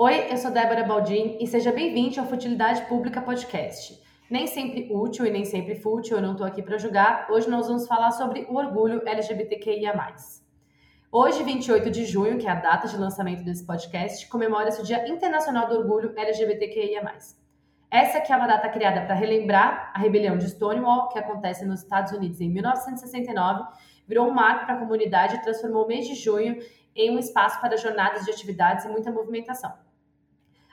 Oi, eu sou Débora Baldin e seja bem-vindo ao Futilidade Pública Podcast. Nem sempre útil e nem sempre fútil, eu não estou aqui para julgar. Hoje nós vamos falar sobre o orgulho LGBTQIA. Hoje, 28 de junho, que é a data de lançamento desse podcast, comemora-se o Dia Internacional do Orgulho LGBTQIA. Essa que é uma data criada para relembrar a rebelião de Stonewall, que acontece nos Estados Unidos em 1969, virou um marco para a comunidade e transformou o mês de junho em um espaço para jornadas de atividades e muita movimentação.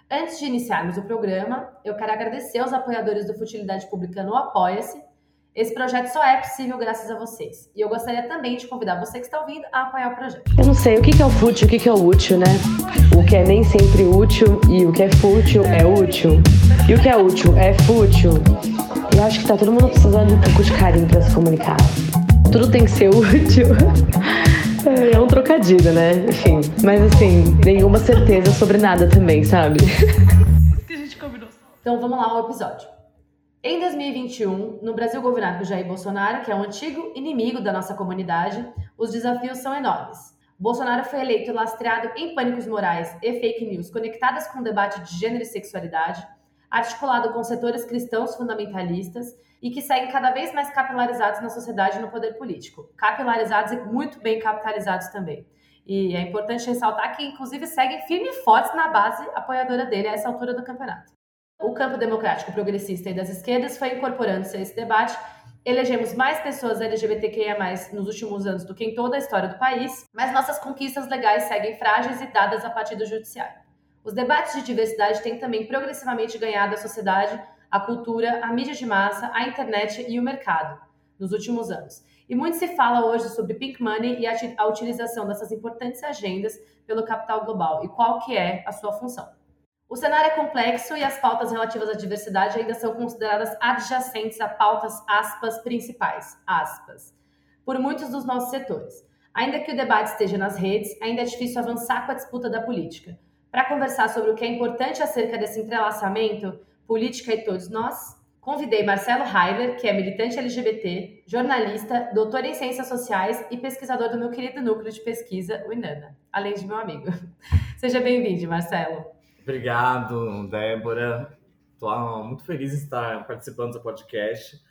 Antes de iniciarmos o programa, eu quero agradecer aos apoiadores do Futilidade Pública no Apoia-se. Esse projeto só é possível graças a vocês. E eu gostaria também de convidar você que está ouvindo a apoiar o projeto. Eu não sei, o que é o fútil, o que é o útil, né? O que é nem sempre útil e o que é fútil é útil. E o que é útil é fútil. E acho que tá todo mundo precisando de um pouco de carinho para se comunicar. Tudo tem que ser útil. É um trocadilho, né? Enfim. Mas assim, nenhuma certeza sobre nada também, sabe? que a gente combinou. Então vamos lá ao episódio. Em 2021, no Brasil governado por Jair Bolsonaro, que é um antigo inimigo da nossa comunidade, os desafios são enormes. Bolsonaro foi eleito lastreado em pânicos morais e fake news conectadas com o debate de gênero e sexualidade, articulado com setores cristãos fundamentalistas e que seguem cada vez mais capilarizados na sociedade e no poder político. Capilarizados e muito bem capitalizados também. E é importante ressaltar que, inclusive, seguem firme e fortes na base apoiadora dele a essa altura do campeonato. O campo democrático progressista e das esquerdas foi incorporando-se a esse debate. Elegemos mais pessoas LGBTQIA+, nos últimos anos do que em toda a história do país, mas nossas conquistas legais seguem frágeis e dadas a partir do judiciário. Os debates de diversidade têm também progressivamente ganhado a sociedade a cultura, a mídia de massa, a internet e o mercado nos últimos anos. E muito se fala hoje sobre pink money e a, utilização dessas importantes agendas pelo capital global e qual que é a sua função. O cenário é complexo e as pautas relativas à diversidade ainda são consideradas adjacentes a pautas aspas principais, aspas, por muitos dos nossos setores. Ainda que o debate esteja nas redes, ainda é difícil avançar com a disputa da política. Para conversar sobre o que é importante acerca desse entrelaçamento, Política e Todos Nós, convidei Marcelo Heiler, que é militante LGBT, jornalista, doutor em Ciências Sociais e pesquisador do meu querido núcleo de pesquisa, o INANA, além de meu amigo. Seja bem-vindo, Marcelo. Obrigado, Débora. Estou muito feliz em estar participando do podcast.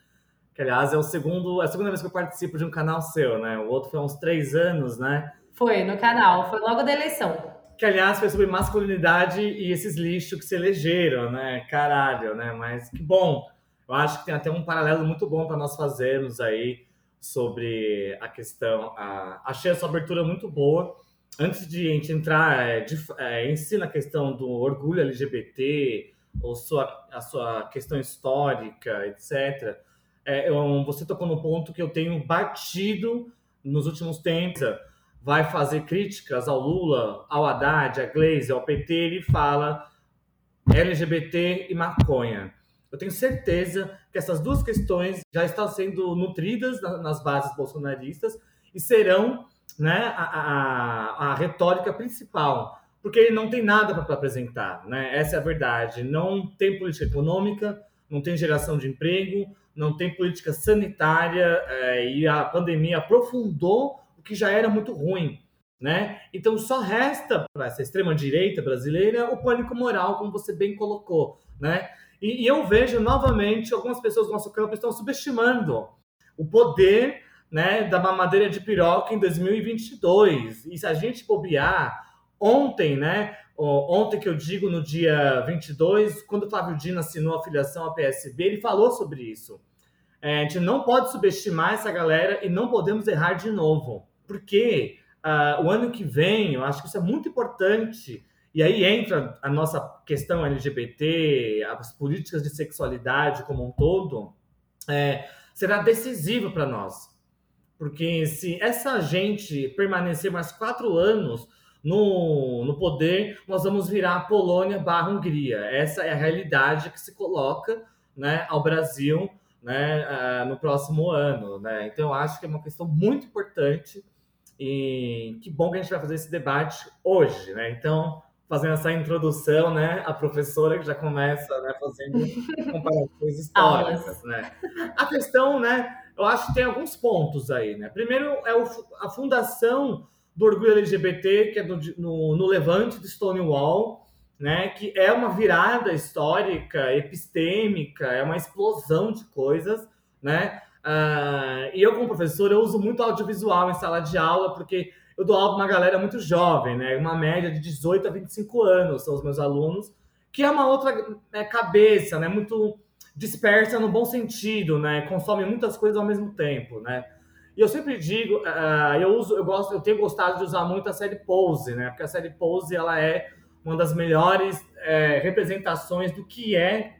Que, aliás, é, o segundo, é a segunda vez que eu participo de um canal seu, né? O outro foi há uns três anos, né? Foi, no canal. Foi logo da eleição que aliás foi sobre masculinidade e esses lixos que se elegeram, né? Caralho, né? Mas que bom. Eu acho que tem até um paralelo muito bom para nós fazermos aí sobre a questão. A... Achei essa abertura muito boa. Antes de a gente entrar é, de, é, em si na questão do orgulho LGBT, ou sua, a sua questão histórica, etc., é, eu, você tocou no ponto que eu tenho batido nos últimos tempos vai fazer críticas ao Lula, ao Haddad, à Gleisi, ao PT, ele fala LGBT e maconha. Eu tenho certeza que essas duas questões já estão sendo nutridas nas bases bolsonaristas e serão né, a, a, a retórica principal, porque ele não tem nada para apresentar. Né? Essa é a verdade. Não tem política econômica, não tem geração de emprego, não tem política sanitária é, e a pandemia aprofundou que já era muito ruim. Né? Então só resta para essa extrema direita brasileira o pânico moral, como você bem colocou, né? E, e, eu vejo novamente algumas pessoas do nosso campo estão subestimando o poder, né, da mamadeira de piroca em 2022. E se a gente bobear ontem, né, ontem que eu digo no dia 22, quando o Flávio Dino assinou a filiação à PSB, ele falou sobre isso. É, a gente não pode subestimar essa galera e não podemos errar de novo porque uh, o ano que vem, eu acho que isso é muito importante, e aí entra a nossa questão LGBT, as políticas de sexualidade como um todo, é, será decisivo para nós. Porque se essa gente permanecer mais quatro anos no, no poder, nós vamos virar a Polônia barra Hungria. Essa é a realidade que se coloca né, ao Brasil né, uh, no próximo ano. Né? Então, eu acho que é uma questão muito importante e que bom que a gente vai fazer esse debate hoje, né? Então, fazendo essa introdução, né? A professora que já começa né, fazendo comparações históricas, né? A questão, né? Eu acho que tem alguns pontos aí, né? Primeiro é o, a fundação do orgulho LGBT, que é do, no, no Levante de Stonewall, né, que é uma virada histórica, epistêmica, é uma explosão de coisas, né? Uh, e eu, como professor, eu uso muito audiovisual em sala de aula, porque eu dou aula para uma galera muito jovem, né? Uma média de 18 a 25 anos são os meus alunos, que é uma outra né, cabeça, né? Muito dispersa no bom sentido, né? Consome muitas coisas ao mesmo tempo, né? E eu sempre digo, uh, eu uso, eu gosto, eu tenho gostado de usar muito a série Pose, né? Porque a série Pose ela é uma das melhores é, representações do que é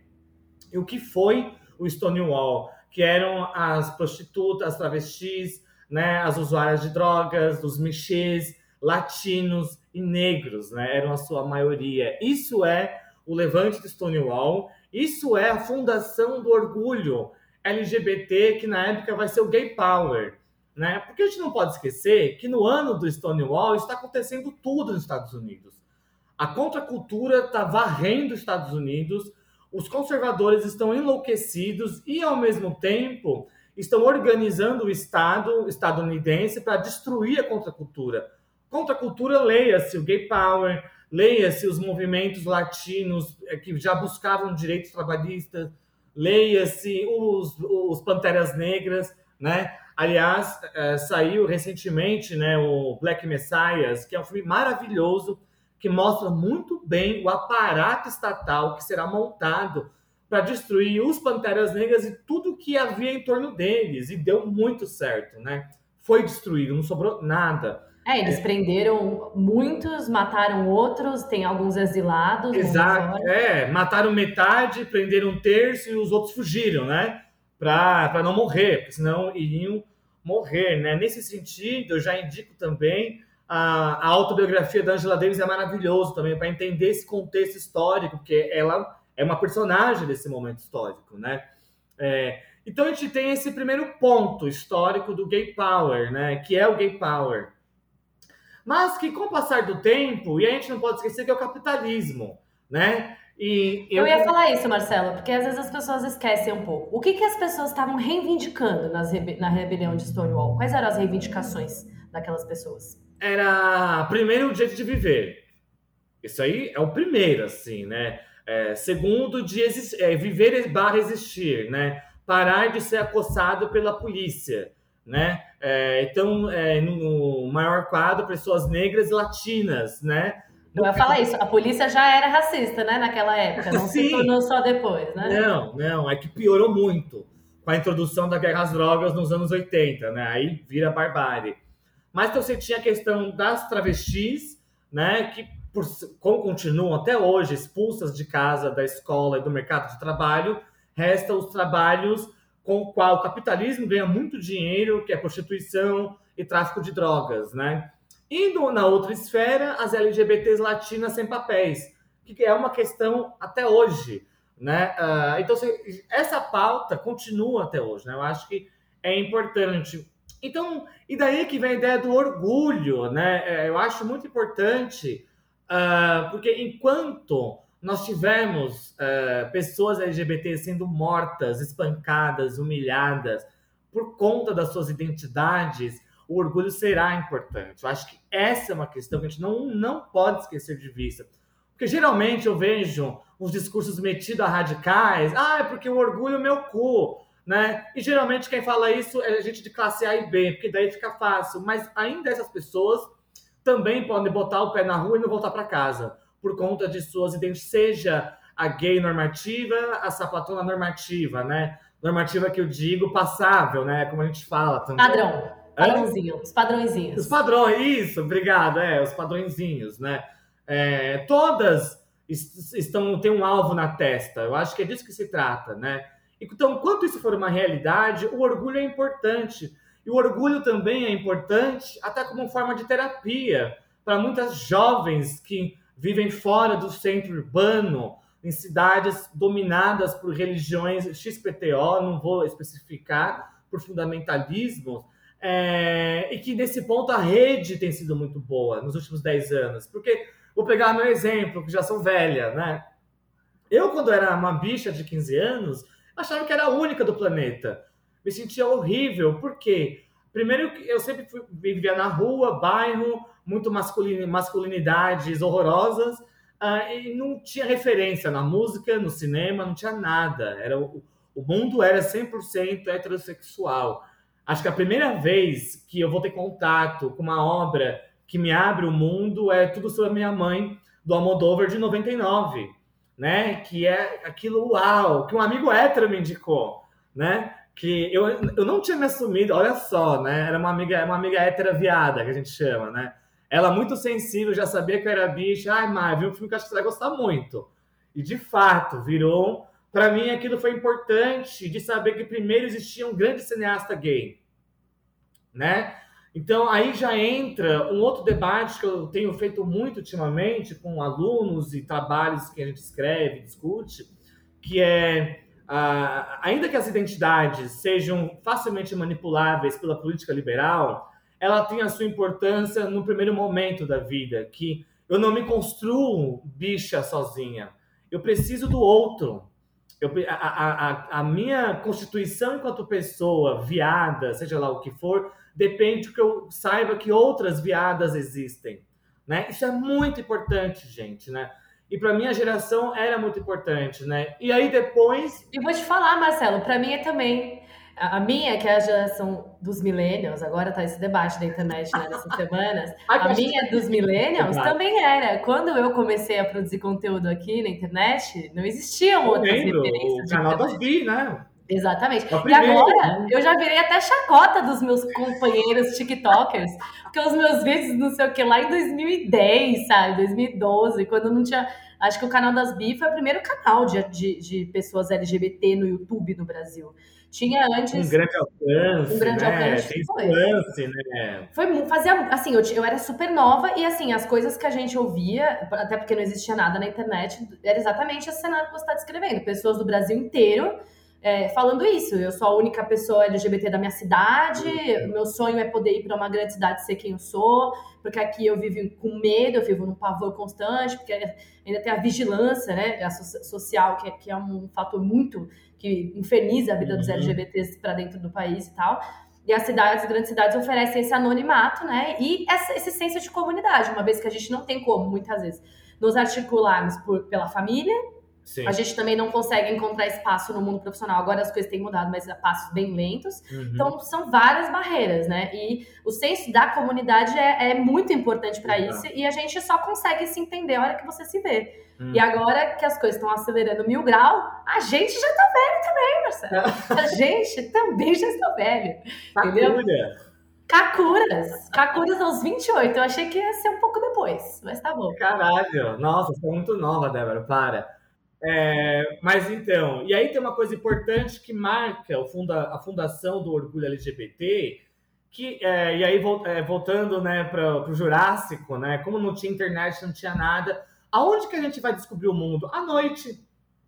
e o que foi o Stonewall, que eram as prostitutas, as travestis, né? As usuárias de drogas, os mexês, latinos e negros, né? Eram a sua maioria. Isso é o levante do Stonewall. Isso é a fundação do orgulho LGBT, que na época vai ser o Gay Power. Né? Porque a gente não pode esquecer que no ano do Stonewall está acontecendo tudo nos Estados Unidos. A contracultura está varrendo os Estados Unidos, os conservadores estão enlouquecidos e, ao mesmo tempo, estão organizando o Estado estadunidense para destruir a contracultura. Contracultura, leia-se o Gay Power, leia-se os movimentos latinos eh, que já buscavam direitos trabalhistas, leia-se os, os Panteras Negras, né? Aliás, é, saiu recentemente né, o Black Messiahs, que é um filme maravilhoso, que mostra muito bem o aparato estatal que será montado para destruir os Panteras Negras e tudo que havia em torno deles. E deu muito certo, né? Foi destruído, não sobrou nada. É, eles é. prenderam muitos, mataram outros, tem alguns exilados. Exato, é, mataram metade, prenderam um terço e os outros fugiram, né? para não morrer, porque senão iriam morrer, né? Nesse sentido, eu já indico também a, a autobiografia da Angela Davis é maravilhoso também para entender esse contexto histórico, porque ela é uma personagem desse momento histórico, né? É, então a gente tem esse primeiro ponto histórico do gay power, né? Que é o gay power. Mas que com o passar do tempo, e a gente não pode esquecer que é o capitalismo, né? E eu... eu ia falar isso, Marcelo, porque às vezes as pessoas esquecem um pouco. O que, que as pessoas estavam reivindicando nas rebe... na rebelião de Stonewall? Quais eram as reivindicações daquelas pessoas? Era, primeiro, o jeito de viver. Isso aí é o primeiro, assim, né? É, segundo, de é, viver barra existir, né? Parar de ser acossado pela polícia, né? É, então, é, no maior quadro, pessoas negras e latinas, né? Eu ia falar isso, a polícia já era racista, né, naquela época, não Sim. se tornou só depois, né? Não, não, é que piorou muito com a introdução da guerra às drogas nos anos 80, né? Aí vira barbárie. Mas então você tinha a questão das travestis, né, que por, como continuam até hoje expulsas de casa, da escola e do mercado de trabalho, restam os trabalhos com o qual o capitalismo ganha muito dinheiro, que é prostituição e tráfico de drogas, né? Indo na outra esfera, as LGBTs latinas sem papéis, que é uma questão até hoje. Né? Uh, então, essa pauta continua até hoje. Né? Eu acho que é importante. Então, e daí que vem a ideia do orgulho. Né? É, eu acho muito importante, uh, porque enquanto nós tivemos uh, pessoas LGBT sendo mortas, espancadas, humilhadas por conta das suas identidades, o orgulho será importante. Eu acho que essa é uma questão que a gente não, não pode esquecer de vista. Porque geralmente eu vejo uns discursos metidos a radicais, ah, é porque o orgulho é meu cu, né? E geralmente quem fala isso é gente de classe A e B, porque daí fica fácil. Mas ainda essas pessoas também podem botar o pé na rua e não voltar para casa, por conta de suas identidades, seja a gay normativa, a sapatona normativa, né? Normativa que eu digo passável, né? Como a gente fala também. Padrão. Padrãozinho, os padrõezinhos. Os padrões, isso, obrigado, é, os padrõezinhos, né? É, todas estão têm um alvo na testa. Eu acho que é disso que se trata, né? Então, enquanto isso for uma realidade, o orgulho é importante. E o orgulho também é importante até como forma de terapia para muitas jovens que vivem fora do centro urbano, em cidades dominadas por religiões XPTO, não vou especificar, por fundamentalismo, é, e que nesse ponto a rede tem sido muito boa nos últimos 10 anos. Porque, vou pegar meu exemplo, que já sou velha, né? Eu, quando era uma bicha de 15 anos, achava que era a única do planeta. Me sentia horrível, porque, primeiro, eu sempre fui, vivia na rua, bairro, muito masculin, masculinidades horrorosas, uh, e não tinha referência na música, no cinema, não tinha nada. Era o, o mundo era 100% heterossexual. Acho que a primeira vez que eu vou ter contato com uma obra que me abre o mundo é Tudo Sobre a Minha Mãe, do Almodóvar, de 99, né? Que é aquilo uau, que um amigo hétero me indicou, né? Que eu, eu não tinha me assumido, olha só, né? Era uma amiga, uma amiga hétera viada, que a gente chama, né? Ela muito sensível, já sabia que eu era bicha. Ai, Mar, viu um filme que acho que você vai gostar muito. E de fato, virou. Para mim, aquilo foi importante de saber que primeiro existia um grande cineasta gay, né? Então, aí já entra um outro debate que eu tenho feito muito ultimamente com alunos e trabalhos que a gente escreve, discute, que é, ah, ainda que as identidades sejam facilmente manipuláveis pela política liberal, ela tem a sua importância no primeiro momento da vida, que eu não me construo bicha sozinha, eu preciso do outro. Eu, a, a, a, minha constituição enquanto pessoa, viada, seja lá o que for, depende que eu saiba que outras viadas existem. Né? Isso é muito importante, gente, né? E para minha geração era muito importante, né? E aí depois. E vou te falar, Marcelo, para mim é também. A minha, que é a geração dos millennials, agora tá esse debate da internet né, nessas semanas. a minha dos millennials também era. Quando eu comecei a produzir conteúdo aqui na internet, não existiam outras lembro, referências. O canal das Bi, né? Exatamente. E agora, né? eu já virei até chacota dos meus companheiros TikTokers, porque os meus vídeos, não sei o que, lá em 2010, sabe? 2012, quando não tinha. Acho que o canal das Bi foi o primeiro canal de, de, de pessoas LGBT no YouTube no Brasil. Tinha antes. Um grande alcance. Um grande né? alcance. Tem foi. alcance, né? Foi fazia. Assim, eu, eu era super nova e assim, as coisas que a gente ouvia, até porque não existia nada na internet, era exatamente esse cenário que você está descrevendo. Pessoas do Brasil inteiro é, falando isso. Eu sou a única pessoa LGBT da minha cidade, meu sonho é poder ir para uma grande cidade e ser quem eu sou, porque aqui eu vivo com medo, eu vivo num pavor constante, porque ainda tem a vigilância né, social, que é, que é um fator muito que inferniza a vida dos uhum. LGBTs para dentro do país e tal. E as cidades, as grandes cidades oferecem esse anonimato, né? E essa, esse senso de comunidade, uma vez que a gente não tem como, muitas vezes, nos articularmos por, pela família, Sim. A gente também não consegue encontrar espaço no mundo profissional. Agora as coisas têm mudado, mas a passos bem lentos. Uhum. Então, são várias barreiras, né? E o senso da comunidade é, é muito importante para uhum. isso. E a gente só consegue se entender a hora que você se vê. Uhum. E agora que as coisas estão acelerando mil grau, a gente já tá velho também, Marcelo. a gente também já está velho. entendeu? Kakuras. Kakuras aos 28. Eu achei que ia ser um pouco depois, mas tá bom. Caralho. Nossa, você é muito nova, Débora. Para. É, mas então, e aí tem uma coisa importante que marca o funda, a fundação do orgulho LGBT, que, é, e aí é, voltando né, para o Jurássico, né, como não tinha internet, não tinha nada, aonde que a gente vai descobrir o mundo? À noite,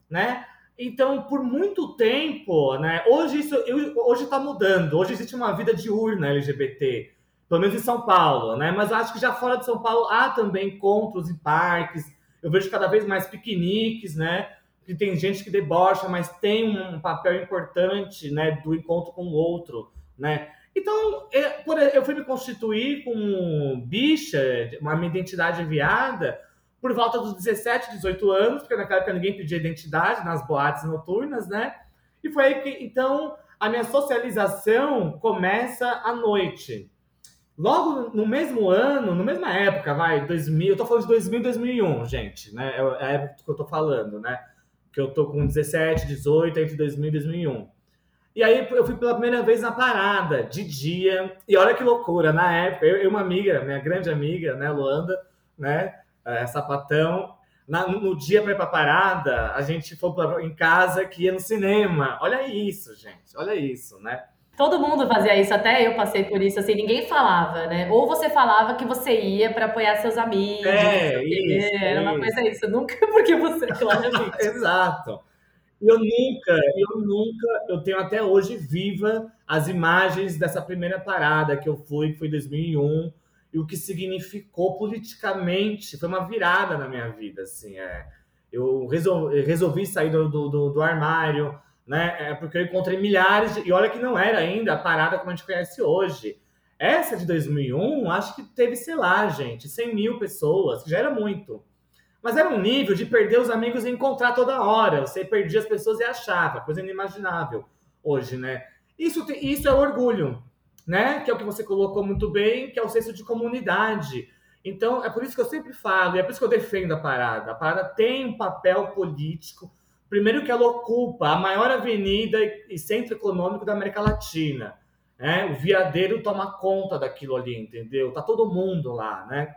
né? Então, por muito tempo, né, hoje isso hoje está mudando, hoje existe uma vida diurna LGBT, pelo menos em São Paulo, né? Mas acho que já fora de São Paulo há também encontros em parques, eu vejo cada vez mais piqueniques, né? Que tem gente que debocha, mas tem um papel importante, né, do encontro com o outro, né? Então, eu fui me constituir com bicha, uma minha identidade viada, por volta dos 17, 18 anos, porque naquela época ninguém pedia identidade nas boates noturnas, né? E foi aí que, então, a minha socialização começa à noite. Logo no mesmo ano, na mesma época, vai, 2000, eu tô falando de 2000 e 2001, gente, né? É, é a época que eu tô falando, né? Que eu tô com 17, 18, entre 2000 e 2001. E aí eu fui pela primeira vez na parada, de dia. E olha que loucura, na época, eu e uma amiga, minha grande amiga, né, Luanda, né, é, sapatão, na, no dia para ir pra parada, a gente foi pra, em casa que ia no cinema. Olha isso, gente, olha isso, né? Todo mundo fazia isso, até eu passei por isso, assim, ninguém falava, né? Ou você falava que você ia para apoiar seus amigos. É, isso, era uma coisa isso, nunca porque você, claramente. Exato. Eu nunca, eu nunca, eu tenho até hoje viva as imagens dessa primeira parada que eu fui, que foi em 2001, e o que significou politicamente, foi uma virada na minha vida, assim, é. Eu resolvi, resolvi sair do, do, do armário, né? É porque eu encontrei milhares de... E olha que não era ainda a parada como a gente conhece hoje. Essa de 2001, acho que teve, sei lá, gente, 100 mil pessoas, que já era muito. Mas era um nível de perder os amigos e encontrar toda hora. Você perdia as pessoas e achava, coisa inimaginável hoje, né? Isso, isso é orgulho, né? Que é o que você colocou muito bem, que é o senso de comunidade. Então, é por isso que eu sempre falo, e é por isso que eu defendo a parada. A parada tem um papel político. Primeiro que ela ocupa a maior avenida e centro econômico da América Latina. Né? O viadeiro toma conta daquilo ali, entendeu? Tá todo mundo lá, né?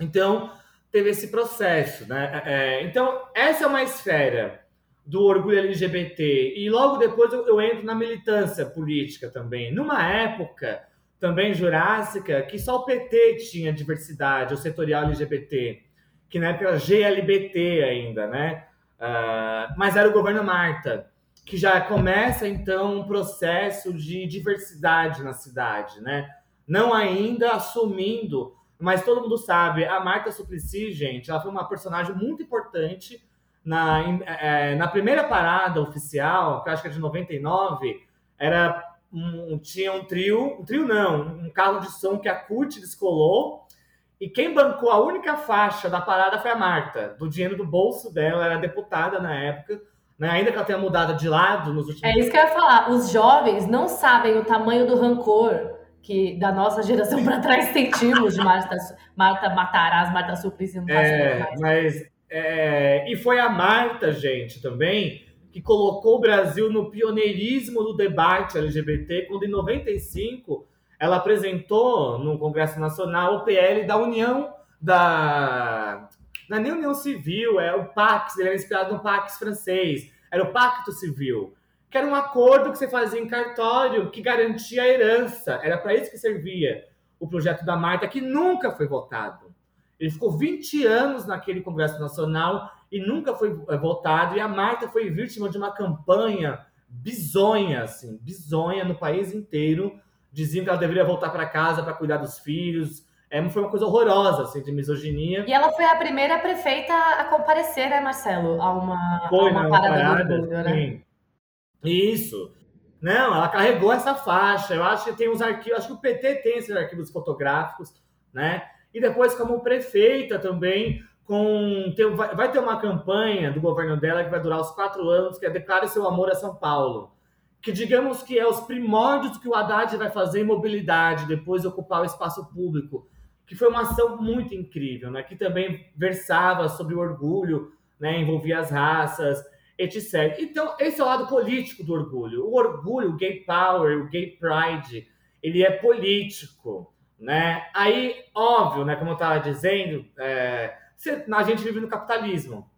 Então, teve esse processo, né? É, é, então, essa é uma esfera do orgulho LGBT. E logo depois eu, eu, entro na militância política também. Numa época também jurássica que só o PT tinha diversidade, o setorial LGBT, que na época era GLBT ainda, né? Uh, mas era o governo Marta, que já começa então um processo de diversidade na cidade, né? Não ainda assumindo mas todo mundo sabe, a Marta Suplicy, gente, ela foi uma personagem muito importante na, é, na primeira parada oficial, que acho que é de 99, era um, tinha um trio, um trio não, um carro de som que a CUT descolou, e quem bancou a única faixa da parada foi a Marta, do dinheiro do bolso dela, era deputada na época, né? ainda que ela tenha mudado de lado nos últimos É isso que eu ia falar, os jovens não sabem o tamanho do rancor que da nossa geração para trás sentimos de Marta, Marta Matarazzo, Marta Suplicy. É, mas é, e foi a Marta, gente, também que colocou o Brasil no pioneirismo do debate LGBT, quando em 95 ela apresentou no Congresso Nacional o PL da União da não é nem União Civil, é o Pax, ele era inspirado no Pax francês, era o Pacto Civil que era um acordo que você fazia em cartório que garantia a herança. Era para isso que servia o projeto da Marta, que nunca foi votado. Ele ficou 20 anos naquele Congresso Nacional e nunca foi eh, votado. E a Marta foi vítima de uma campanha bizonha, assim, bizonha no país inteiro. Diziam que ela deveria voltar para casa para cuidar dos filhos. É, foi uma coisa horrorosa, assim, de misoginia. E ela foi a primeira prefeita a comparecer, né, Marcelo? A uma, foi, a uma parada, parada do orgulho, né? Isso. Não, ela carregou essa faixa. Eu acho que tem uns arquivos, acho que o PT tem esses arquivos fotográficos, né? E depois, como prefeita também, com tem, vai, vai, ter uma campanha do governo dela que vai durar os quatro anos, que é Declare seu amor a São Paulo. Que digamos que é os primórdios que o Haddad vai fazer em mobilidade, depois de ocupar o espaço público. Que foi uma ação muito incrível, né? Que também versava sobre o orgulho, né? Envolvia as raças, etc. Então, esse é o lado político do orgulho. O orgulho, o gay power, o gay pride, ele é político, né? Aí, óbvio, né, como eu estava dizendo, é, a gente vive no capitalismo,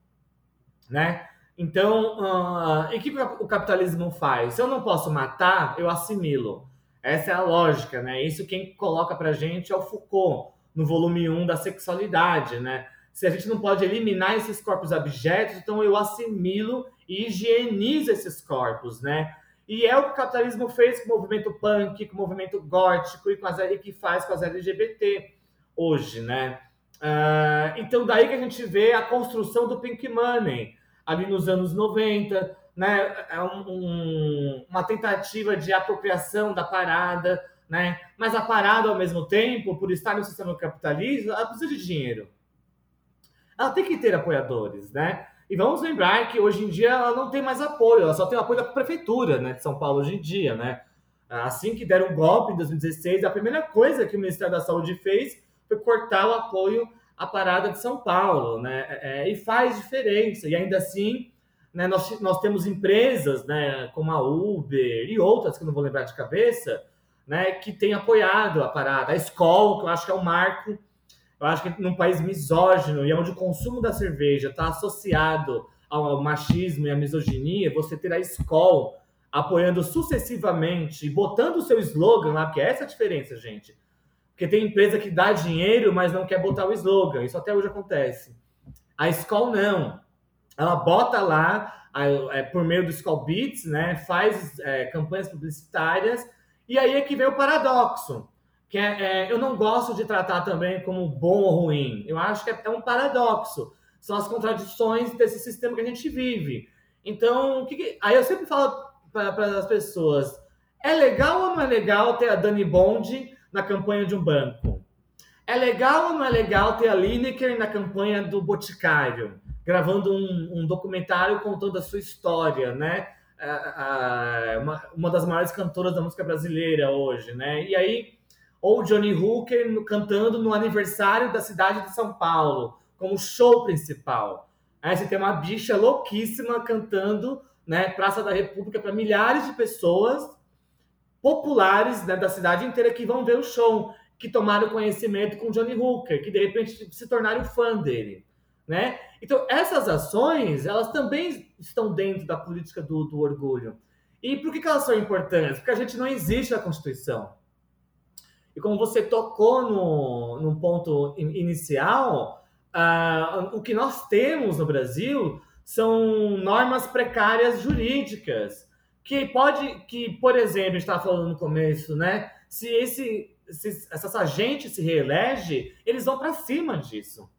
né? Então, uh, e o que o capitalismo faz? Se eu não posso matar, eu assimilo. Essa é a lógica, né? Isso quem coloca pra gente é o Foucault, no volume 1 da sexualidade, né? se a gente não pode eliminar esses corpos abjetos, então eu assimilo e higienizo esses corpos, né? E é o que o capitalismo fez com o movimento punk, com o movimento gótico e, com as, e que faz com as LGBT hoje, né? Uh, então, daí que a gente vê a construção do Pink Money, ali nos anos 90, né? É um, um, uma tentativa de apropriação da parada, né? Mas a parada, ao mesmo tempo, por estar no sistema capitalista, ela precisa de dinheiro ela tem que ter apoiadores, né? E vamos lembrar que hoje em dia ela não tem mais apoio, ela só tem o apoio da prefeitura né, de São Paulo hoje em dia, né? Assim que deram um golpe em 2016, a primeira coisa que o Ministério da Saúde fez foi cortar o apoio à parada de São Paulo, né? É, é e faz diferença. E ainda assim, né, nós, nós temos empresas, né, como a Uber e outras que eu não vou lembrar de cabeça, né, que têm apoiado a parada. A Skol, que eu acho que é um marco eu acho que num país misógino e onde o consumo da cerveja está associado ao machismo e à misoginia, você ter a Skol apoiando sucessivamente, botando o seu slogan lá, porque é essa a diferença, gente. Porque tem empresa que dá dinheiro, mas não quer botar o slogan. Isso até hoje acontece. A Skol não. Ela bota lá, é, por meio do Skol Beats, né, faz é, campanhas publicitárias, e aí é que vem o paradoxo que é, é, eu não gosto de tratar também como bom ou ruim. Eu acho que é, é um paradoxo. São as contradições desse sistema que a gente vive. Então, que que... aí eu sempre falo para as pessoas: é legal ou não é legal ter a Dani Bond na campanha de um banco? É legal ou não é legal ter a Lineker na campanha do Boticário, gravando um, um documentário contando a sua história, né? uma, uma das maiores cantoras da música brasileira hoje, né? E aí, ou Johnny Hooker cantando no aniversário da cidade de São Paulo, como show principal. Aí você tem uma bicha louquíssima cantando, né, Praça da República para milhares de pessoas populares né, da cidade inteira que vão ver o show, que tomaram conhecimento com Johnny Hooker, que de repente se tornaram fã dele, né? Então essas ações, elas também estão dentro da política do, do orgulho. E por que, que elas são importantes? Porque a gente não existe na Constituição. E como você tocou no, no ponto inicial, uh, o que nós temos no Brasil são normas precárias jurídicas que pode que por exemplo estava falando no começo né se esse se essa gente se reelege eles vão para cima disso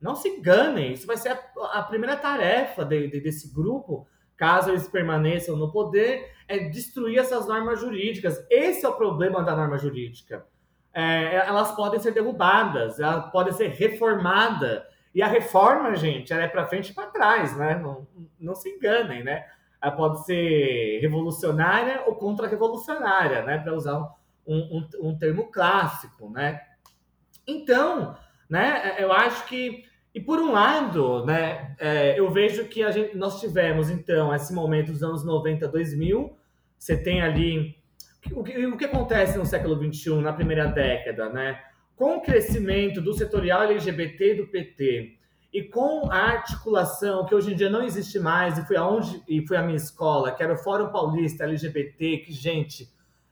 não se enganem isso vai ser a, a primeira tarefa de, de, desse grupo caso eles permaneçam no poder é destruir essas normas jurídicas esse é o problema da norma jurídica é, elas podem ser derrubadas, ela pode ser reformada. E a reforma, gente, ela é para frente e para trás, né? Não, não se enganem, né? Pode ser revolucionária ou contra-revolucionária, né? Para usar um, um, um, termo clássico, né? Então, né? Eu acho que e por um lado, né? É, eu vejo que a gente, nós tivemos então esse momento dos anos 90, 2000. Você tem ali o que, o que acontece no século XXI, na primeira década, né? Com o crescimento do setorial LGBT do PT e com a articulação que hoje em dia não existe mais e foi aonde e foi a minha escola, que era o Fórum Paulista LGBT, que gente,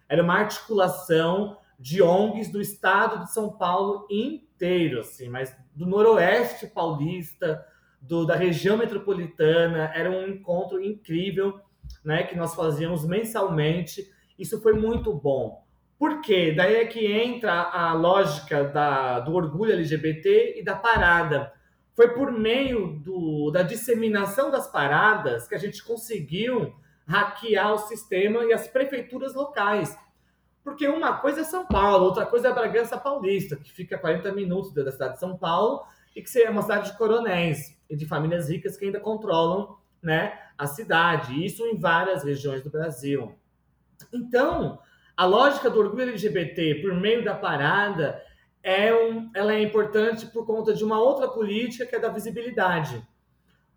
era uma articulação de ONGs do estado de São Paulo inteiro, assim, mas do noroeste paulista, do, da região metropolitana, era um encontro incrível, né, que nós fazíamos mensalmente isso foi muito bom. Por quê? Daí é que entra a lógica da, do orgulho LGBT e da parada. Foi por meio do, da disseminação das paradas que a gente conseguiu hackear o sistema e as prefeituras locais. Porque uma coisa é São Paulo, outra coisa é Bragança Paulista, que fica a 40 minutos da cidade de São Paulo e que é uma cidade de coronéis e de famílias ricas que ainda controlam né, a cidade. Isso em várias regiões do Brasil. Então, a lógica do orgulho LGBT por meio da parada é um, ela é importante por conta de uma outra política que é da visibilidade.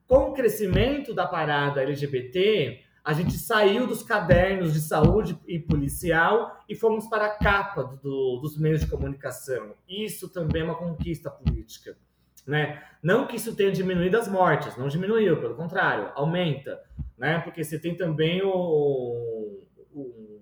Com o crescimento da parada LGBT, a gente saiu dos cadernos de saúde e policial e fomos para a capa do, dos meios de comunicação. Isso também é uma conquista política. Né? Não que isso tenha diminuído as mortes, não diminuiu, pelo contrário, aumenta. Né? Porque você tem também o, o,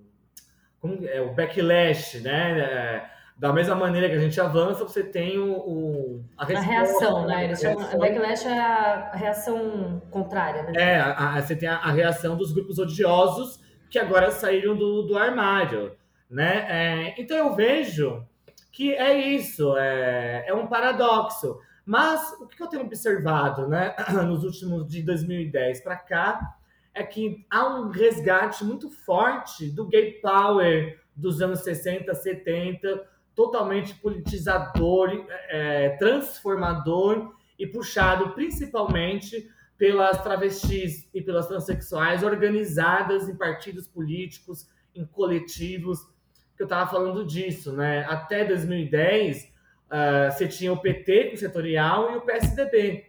é, o backlash, né? Da mesma maneira que a gente avança, você tem o, o a, resposta, a, reação, né? Eles chamam, a backlash é a reação contrária, né? É, a, a, você tem a, reação dos grupos odiosos que agora saíram do, do armário, né? É, então eu vejo que é isso, é, é um paradoxo. Mas o que eu tenho observado, né, nos últimos de 2010 para cá, é que há um resgate muito forte do gay power dos anos 60, 70, totalmente politizador, é, transformador e puxado principalmente pelas travestis e pelas transexuais organizadas em partidos políticos, em coletivos, que eu estava falando disso, né? Até 2010, uh, ah, você tinha o PT com setorial e o PSDB.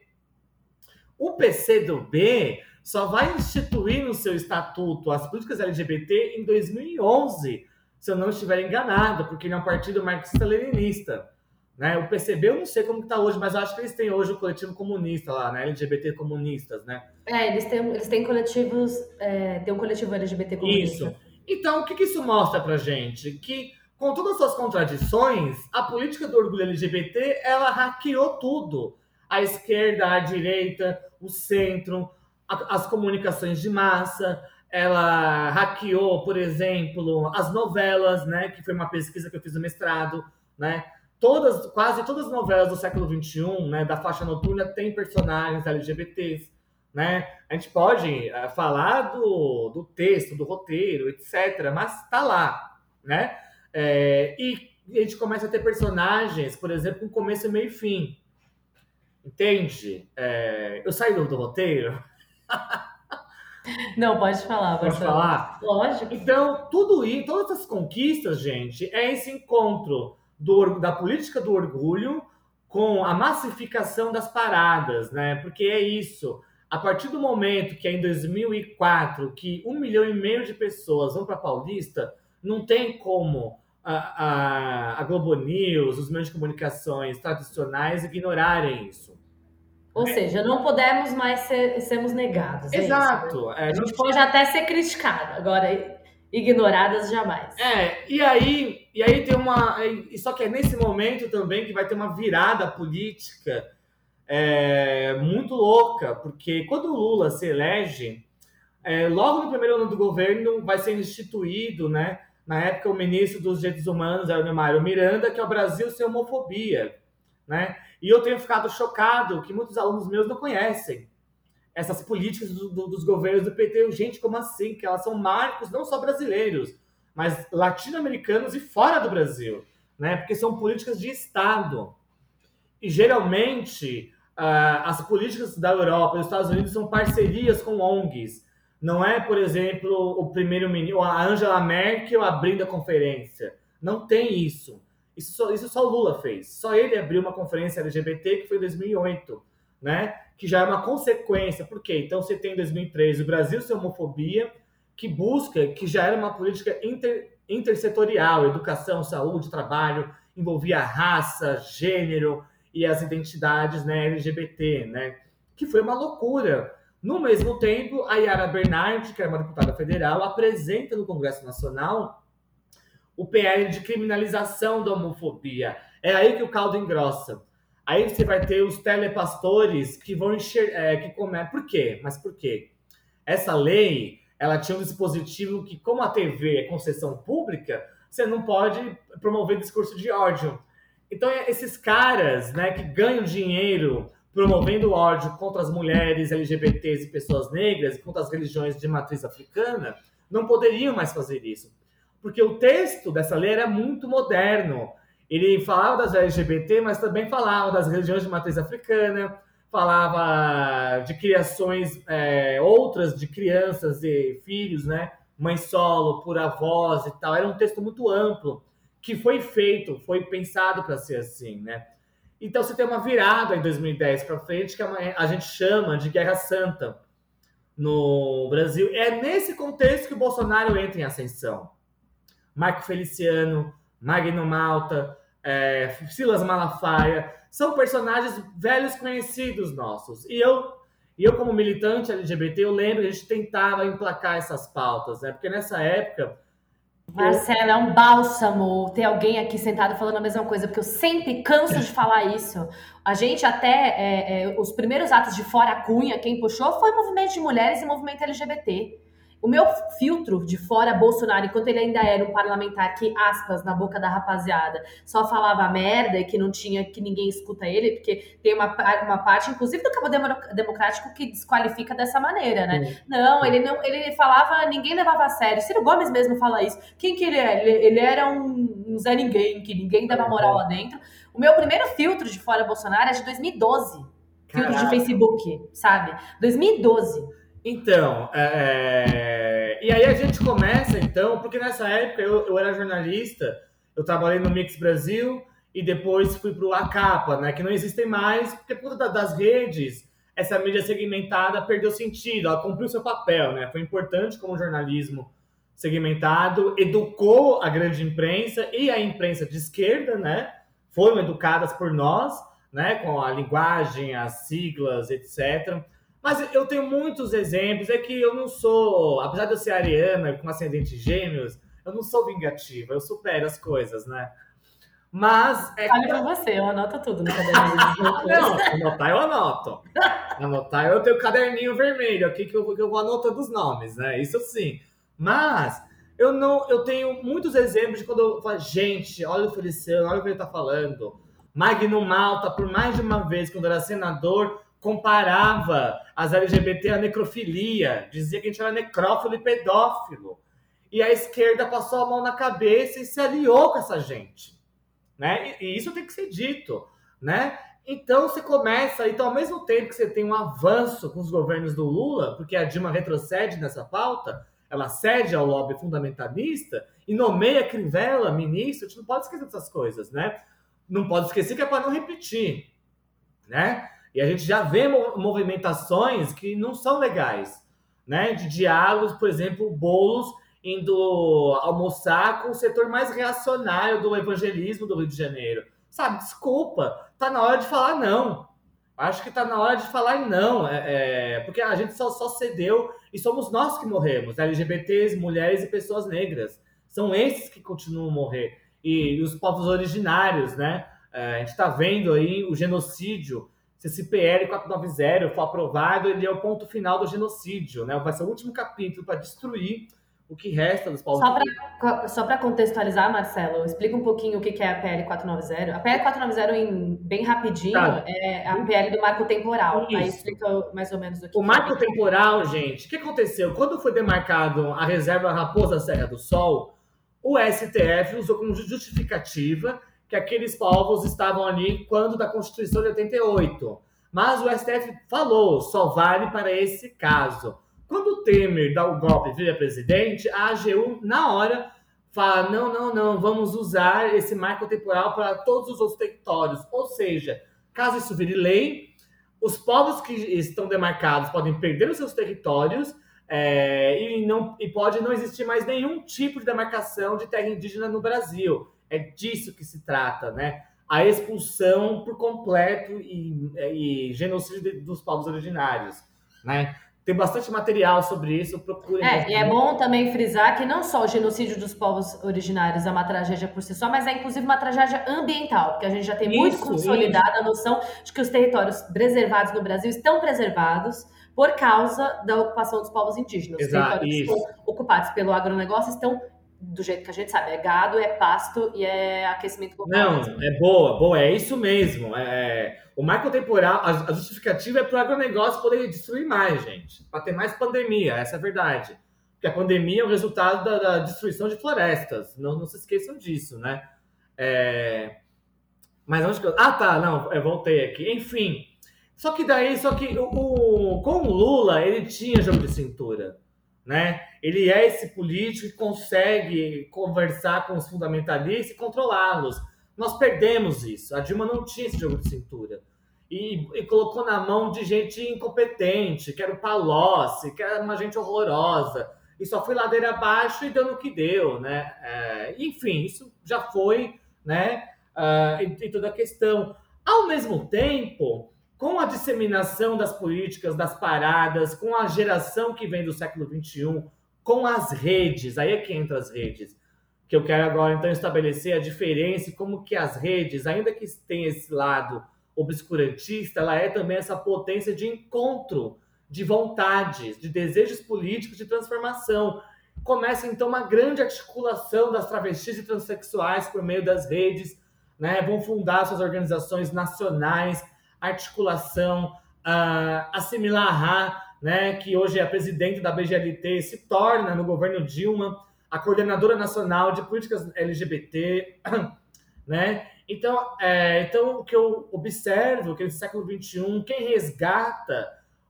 O PCdoB só vai instituir no seu estatuto as políticas LGBT em 2011, se eu não estiver enganado, porque ele é um partido marxista-leninista. Né? O PCB eu não sei como está hoje, mas eu acho que eles têm hoje o coletivo comunista lá, né? LGBT comunistas, né? É, eles têm, eles têm coletivos, é, tem um coletivo LGBT comunista. Isso. Então, o que, que isso mostra pra gente? Que com todas as suas contradições, a política do orgulho LGBT, ela hackeou tudo. A esquerda, a direita, o centro, as comunicações de massa, ela hackeou, por exemplo, as novelas, né, que foi uma pesquisa que eu fiz no mestrado, né? Todas, quase todas as novelas do século XXI, né, da faixa noturna, tem personagens LGBTs, né? A gente pode uh, falar do, do texto, do roteiro, etc., mas tá lá, né? É, e a gente começa a ter personagens, por exemplo, com começo, meio e fim. Entende? É, eu saí do, do roteiro. Não, pode falar. Pode falar? Lógico. Então, tudo isso, todas essas conquistas, gente, é esse encontro do, da política do orgulho com a massificação das paradas, né? Porque é isso. A partir do momento que é em 2004 que um milhão e meio de pessoas vão para Paulista, não tem como a, a, a Globo News, os meios de comunicações tradicionais ignorarem isso. Ou é. seja, não podemos mais ser, sermos negados. É Exato. É, a gente pode até ser criticado, agora ignoradas jamais. É, e aí, e aí tem uma. Só que é nesse momento também que vai ter uma virada política é, muito louca, porque quando o Lula se elege, é, logo no primeiro ano do governo vai ser instituído, né? Na época, o ministro dos Direitos Humanos era o Mário Miranda, que é o Brasil sem homofobia, né? E eu tenho ficado chocado que muitos alunos meus não conhecem essas políticas do, do, dos governos do PT. Gente, como assim? Que elas são marcos não só brasileiros, mas latino-americanos e fora do Brasil, né? Porque são políticas de Estado. E geralmente uh, as políticas da Europa e dos Estados Unidos são parcerias com ONGs. Não é, por exemplo, o primeiro-ministro, a Angela Merkel abrindo a conferência. Não tem isso. Isso só, isso só o Lula fez. Só ele abriu uma conferência LGBT que foi em 2008, né? Que já é uma consequência. Por quê? Então você tem em 2003 o Brasil sem homofobia, que busca, que já era uma política inter, intersetorial, educação, saúde, trabalho, envolvia raça, gênero e as identidades né, LGBT, né? Que foi uma loucura. No mesmo tempo, a Yara Bernardi, que é uma deputada federal, apresenta no Congresso Nacional o PL de criminalização da homofobia. É aí que o caldo engrossa. Aí você vai ter os telepastores que vão enxergar. É, que come... Por quê? Mas por quê? Essa lei ela tinha um dispositivo que, como a TV é concessão pública, você não pode promover discurso de ódio. Então, é, esses caras né, que ganham dinheiro promovendo ódio contra as mulheres, LGBTs e pessoas negras, contra as religiões de matriz africana, não poderiam mais fazer isso porque o texto dessa lei era muito moderno. Ele falava das LGBT, mas também falava das religiões de matriz africana, falava de criações é, outras de crianças e filhos, né? Mãe solo, por avós e tal. Era um texto muito amplo que foi feito, foi pensado para ser assim, né? Então você tem uma virada em 2010 para frente que é a gente chama de Guerra Santa no Brasil. É nesse contexto que o Bolsonaro entra em ascensão. Marco Feliciano, Magno Malta, é, Silas Malafaia, são personagens velhos conhecidos nossos. E eu, e eu como militante LGBT, eu lembro que a gente tentava emplacar essas pautas, né? Porque nessa época... Marcela, é um bálsamo ter alguém aqui sentado falando a mesma coisa, porque eu sempre canso de falar isso. A gente até, é, é, os primeiros atos de Fora Cunha, quem puxou foi o movimento de mulheres e movimento LGBT. O meu filtro de fora Bolsonaro, enquanto ele ainda era um parlamentar que, aspas, na boca da rapaziada, só falava merda e que não tinha, que ninguém escuta ele, porque tem uma, uma parte, inclusive do Cabo Democrático, que desqualifica dessa maneira, né? Não, ele não, ele falava, ninguém levava a sério. Ciro Gomes mesmo fala isso. Quem que ele é? Ele, ele era um, um Zé Ninguém, que ninguém dava moral lá dentro. O meu primeiro filtro de fora Bolsonaro é de 2012. Caraca. Filtro de Facebook, sabe? 2012. Então, é, é... e aí a gente começa, então, porque nessa época eu, eu era jornalista, eu trabalhei no Mix Brasil e depois fui para o Acapa, né, que não existem mais, porque por conta das redes, essa mídia segmentada perdeu sentido, ela cumpriu seu papel, né, foi importante como jornalismo segmentado, educou a grande imprensa e a imprensa de esquerda, né, foram educadas por nós, né, com a linguagem, as siglas, etc., mas eu tenho muitos exemplos. É que eu não sou, apesar de eu ser ariana, com ascendente gêmeos, eu não sou vingativa, eu supero as coisas, né? Mas. É Olha pra você, eu anoto tudo no caderninho. não, anotar eu anoto. Anotar eu tenho o caderninho vermelho aqui que eu, que eu vou anotando os nomes, né? Isso sim. Mas eu não, eu tenho muitos exemplos de quando eu falo, gente, olha o Feliciano, olha o que ele tá falando. Magno Malta, por mais de uma vez, quando era senador, comparava as LGBT à necrofilia, dizia que a gente era necrófilo e pedófilo. E a esquerda passou a mão na cabeça e se aliou com essa gente. né? E, e isso tem que ser dito, né? Então você começa, então ao mesmo tempo que você tem um avanço com os governos do Lula, porque a Dilma retrocede nessa pauta, ela cede ao lobby fundamentalista e nomeia Crivella ministro, a gente não pode esquecer dessas coisas, né? Não pode esquecer que é para não repetir, né? E a gente já vê movimentações que não são legais, né? De diálogos, por exemplo, bolos indo almoçar com o setor mais reacionário do evangelismo do Rio de Janeiro. Sabe, desculpa, tá na hora de falar não. Acho que tá na hora de falar não, é, é, porque a gente só, só cedeu e somos nós que morremos, LGBTs, mulheres e pessoas negras. São esses que continuam a morrer. E, e os povos originários, né? É, a gente está vendo aí o genocídio. Se esse PL 490 for aprovado, ele é o ponto final do genocídio, né? Vai ser o último capítulo para destruir o que resta dos povos. Só para contextualizar, Marcelo, explica um pouquinho o que é a PL 490. A PL 490, em, bem rapidinho, tá. é a PL do marco temporal. Isso. Aí explica mais ou menos o que O marco é. temporal, gente, o que aconteceu? Quando foi demarcado a reserva Raposa Serra do Sol, o STF usou como justificativa que aqueles povos estavam ali quando da Constituição de 88. Mas o STF falou, só vale para esse caso. Quando o Temer dá o golpe e vira presidente, a AGU, na hora, fala: não, não, não, vamos usar esse marco temporal para todos os outros territórios. Ou seja, caso isso vire lei, os povos que estão demarcados podem perder os seus territórios é, e, não, e pode não existir mais nenhum tipo de demarcação de terra indígena no Brasil. É disso que se trata, né? A expulsão por completo e, e genocídio dos povos originários, né? Tem bastante material sobre isso, procurem. É, e é bom também frisar que não só o genocídio dos povos originários é uma tragédia por si só, mas é inclusive uma tragédia ambiental, porque a gente já tem isso, muito consolidada isso. a noção de que os territórios preservados no Brasil estão preservados por causa da ocupação dos povos indígenas. Exato, os territórios que estão ocupados pelo agronegócio estão do jeito que a gente sabe, é gado, é pasto e é aquecimento global. Não, é boa, boa, é isso mesmo. É, o marco temporal, a, a justificativa é para o agronegócio poder destruir mais, gente, para ter mais pandemia, essa é a verdade. Porque a pandemia é o resultado da, da destruição de florestas, não, não se esqueçam disso, né? É... Mas onde que eu... Ah, tá, não, eu voltei aqui. Enfim, só que daí, só que o, o, com o Lula, ele tinha jogo de cintura né? Ele é esse político que consegue conversar com os fundamentalistas e controlá-los. Nós perdemos isso. A Dilma não tinha esse jogo de cintura. E, e, colocou na mão de gente incompetente, que era o Palocci, que era uma gente horrorosa. E só foi ladeira abaixo e dando o que deu, né? É, enfim, isso já foi, né? Uh, e, e toda a questão. Ao mesmo tempo, com a disseminação das políticas, das paradas, com a geração que vem do século XXI, com as redes, aí é que entra as redes, que eu quero agora então estabelecer a diferença e como que as redes, ainda que tenha esse lado obscurantista, ela é também essa potência de encontro de vontades, de desejos políticos de transformação. Começa então uma grande articulação das travestis e transexuais por meio das redes, né? Vão fundar suas organizações nacionais, articulação, uh, assimilar né, que hoje é a presidente da BGLT, se torna no governo Dilma a coordenadora nacional de políticas LGBT, né? Então, é, então o que eu observo que nesse século XXI, quem resgata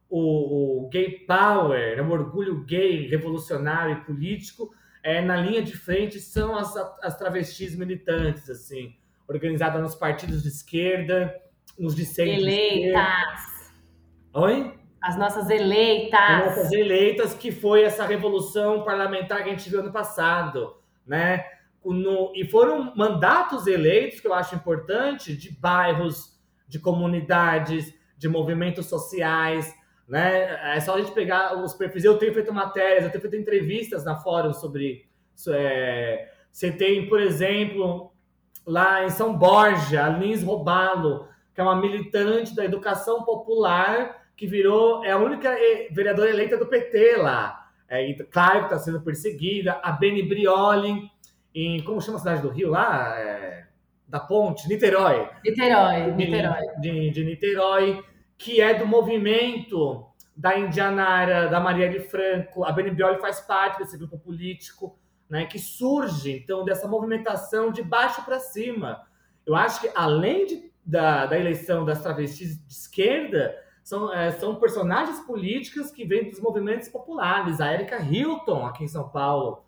o, o gay power, né, o orgulho gay, revolucionário e político, é, na linha de frente são as, as travestis militantes, assim, organizadas nos partidos de esquerda, nos discentes. Eleitas. Oi? As nossas eleitas. As nossas eleitas, que foi essa revolução parlamentar que a gente viu ano passado, né? No, e foram mandatos eleitos, que eu acho importante, de bairros, de comunidades, de movimentos sociais, né? É só a gente pegar os perfis. Eu tenho feito matérias, eu tenho feito entrevistas na fórum sobre. É, você tem, por exemplo, lá em São Borja, a Lins Robalo, que é uma militante da educação popular, que virou, é a única vereadora eleita do PT lá. É, claro que está sendo perseguida. A Beni Brioli, em, como chama a cidade do Rio lá? É, da Ponte, Niterói. Niterói, Niterói. De, de, de Niterói, que é do movimento da Indianara, da Marielle Franco. A Beni Brioli faz parte desse grupo político, né, que surge, então, dessa movimentação de baixo para cima eu acho que além de, da, da eleição das travestis de esquerda, são, é, são personagens políticas que vêm dos movimentos populares. A Erika Hilton, aqui em São Paulo,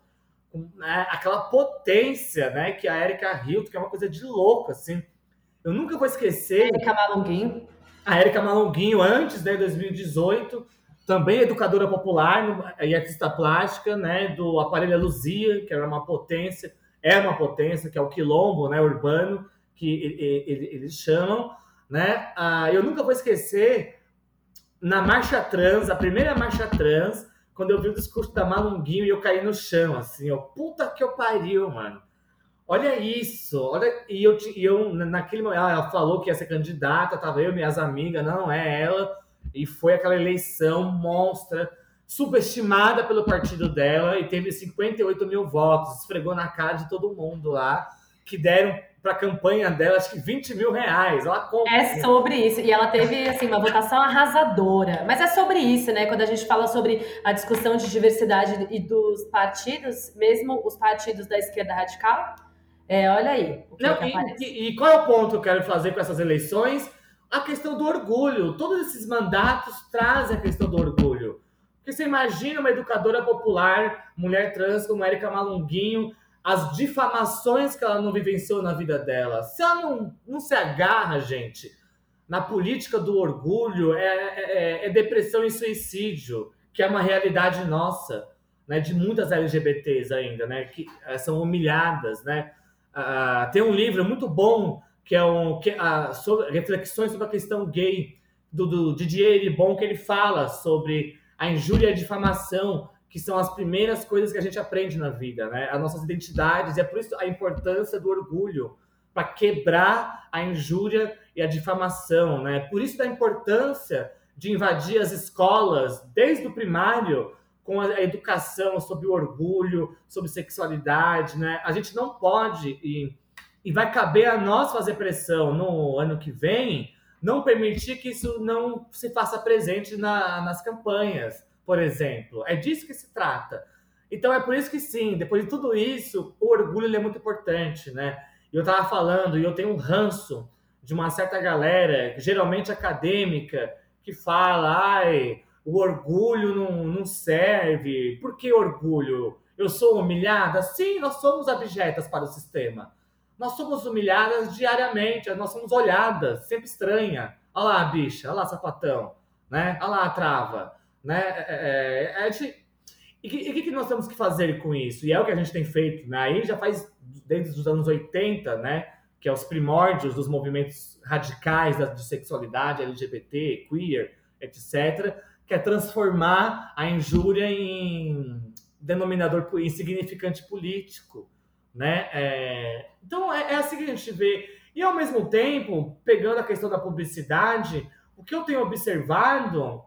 né, aquela potência né, que a Erika Hilton, que é uma coisa de louco, assim. Eu nunca vou esquecer. Erika Malonguinho. A Erika Malonguinho, antes, né, 2018, também educadora popular e artista plástica, né, do Aparelho Luzia, que era uma potência, é uma potência, que é o quilombo, né, urbano, que eles chamam, né? Ah, eu nunca vou esquecer na marcha trans, a primeira marcha trans, quando eu vi o discurso da Malunguinho e eu caí no chão, assim, ó, puta que eu pariu, mano. Olha isso, olha, e eu, e eu naquele momento, ela falou que ia ser candidata, tava eu minhas amigas, não é ela, e foi aquela eleição monstra, subestimada pelo partido dela, e teve 58 mil votos, esfregou na cara de todo mundo lá, que deram para a campanha dela, acho que 20 mil reais. Ela compra. É sobre isso. E ela teve assim, uma votação arrasadora. Mas é sobre isso, né? Quando a gente fala sobre a discussão de diversidade e dos partidos, mesmo os partidos da esquerda radical, é, olha aí. Não, é e, e, qual é o ponto que eu quero fazer com essas eleições? A questão do orgulho. Todos esses mandatos trazem a questão do orgulho. Porque você imagina uma educadora popular, mulher trans como Érica Malunguinho, as difamações que ela não vivenciou na vida dela. Se ela não, não se agarra, gente, na política do orgulho, é, é, é depressão e suicídio, que é uma realidade nossa, né, de muitas LGBTs ainda, né, que é, são humilhadas, né. Uh, tem um livro muito bom que é um que, uh, sobre, reflexões sobre a questão gay do, do Didier Eribon, que ele fala sobre a injúria e a difamação que são as primeiras coisas que a gente aprende na vida, né? As nossas identidades, e é por isso a importância do orgulho, para quebrar a injúria e a difamação, né? Por isso da importância de invadir as escolas desde o primário com a educação sobre o orgulho, sobre sexualidade, né? A gente não pode e, e vai caber a nós fazer pressão no ano que vem, não permitir que isso não se faça presente na, nas campanhas por exemplo. É disso que se trata. Então é por isso que sim, depois de tudo isso, o orgulho é muito importante, né? Eu estava falando e eu tenho um ranço de uma certa galera, geralmente acadêmica, que fala, ai, o orgulho não, não serve. Por que orgulho? Eu sou humilhada? Sim, nós somos abjetas para o sistema. Nós somos humilhadas diariamente, nós somos olhadas, sempre estranha. Olha lá, bicha, olha lá, sapatão, né? Olha lá trava. Né? É, é, é, é e o que, que, nós temos que fazer com isso? E é o que a gente tem feito, né? Aí já faz desde os anos 80, né? Que é os primórdios dos movimentos radicais da, de sexualidade, LGBT, queer, etc., que é transformar a injúria em denominador insignificante político, né? É, então é, é assim que a gente vê. E ao mesmo tempo, pegando a questão da publicidade, o que eu tenho observado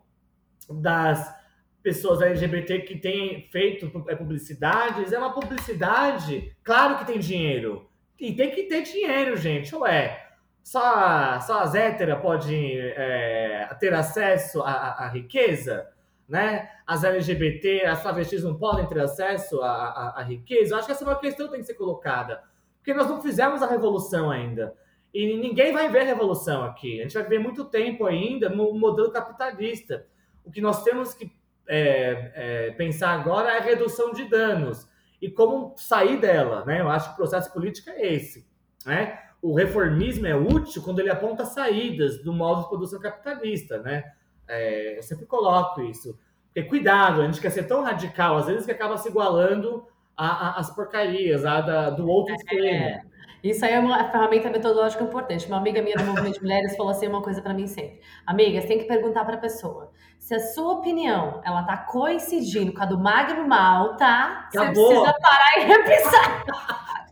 das pessoas LGBT que têm feito é, publicidades, é uma publicidade, claro que tem dinheiro. E tem que ter dinheiro, gente. Ué, só, só as héteras podem é, ter acesso à, à, riqueza, né? As LGBT, as travestis não podem ter acesso à, à, riqueza. Eu acho que essa é uma questão que tem que ser colocada. Porque nós não fizemos a revolução ainda. E ninguém vai ver a revolução aqui. A gente vai ver muito tempo ainda no modelo capitalista. O que nós temos que é, é, pensar agora é a redução de danos e como sair dela, né? Eu acho que o processo político é esse, né? O reformismo é útil quando ele aponta saídas do modo de produção capitalista, né? É, eu sempre coloco isso. Porque cuidado, a gente quer ser tão radical, às vezes que acaba se igualando às porcarias, a da, do outro é. extremo. Isso aí é uma ferramenta metodológica importante. Uma amiga minha do Movimento de Mulheres falou assim uma coisa para mim sempre. Amiga, você tem que perguntar para a pessoa se a sua opinião ela tá coincidindo com a do Magno Mal, tá? Você precisa parar e repensar.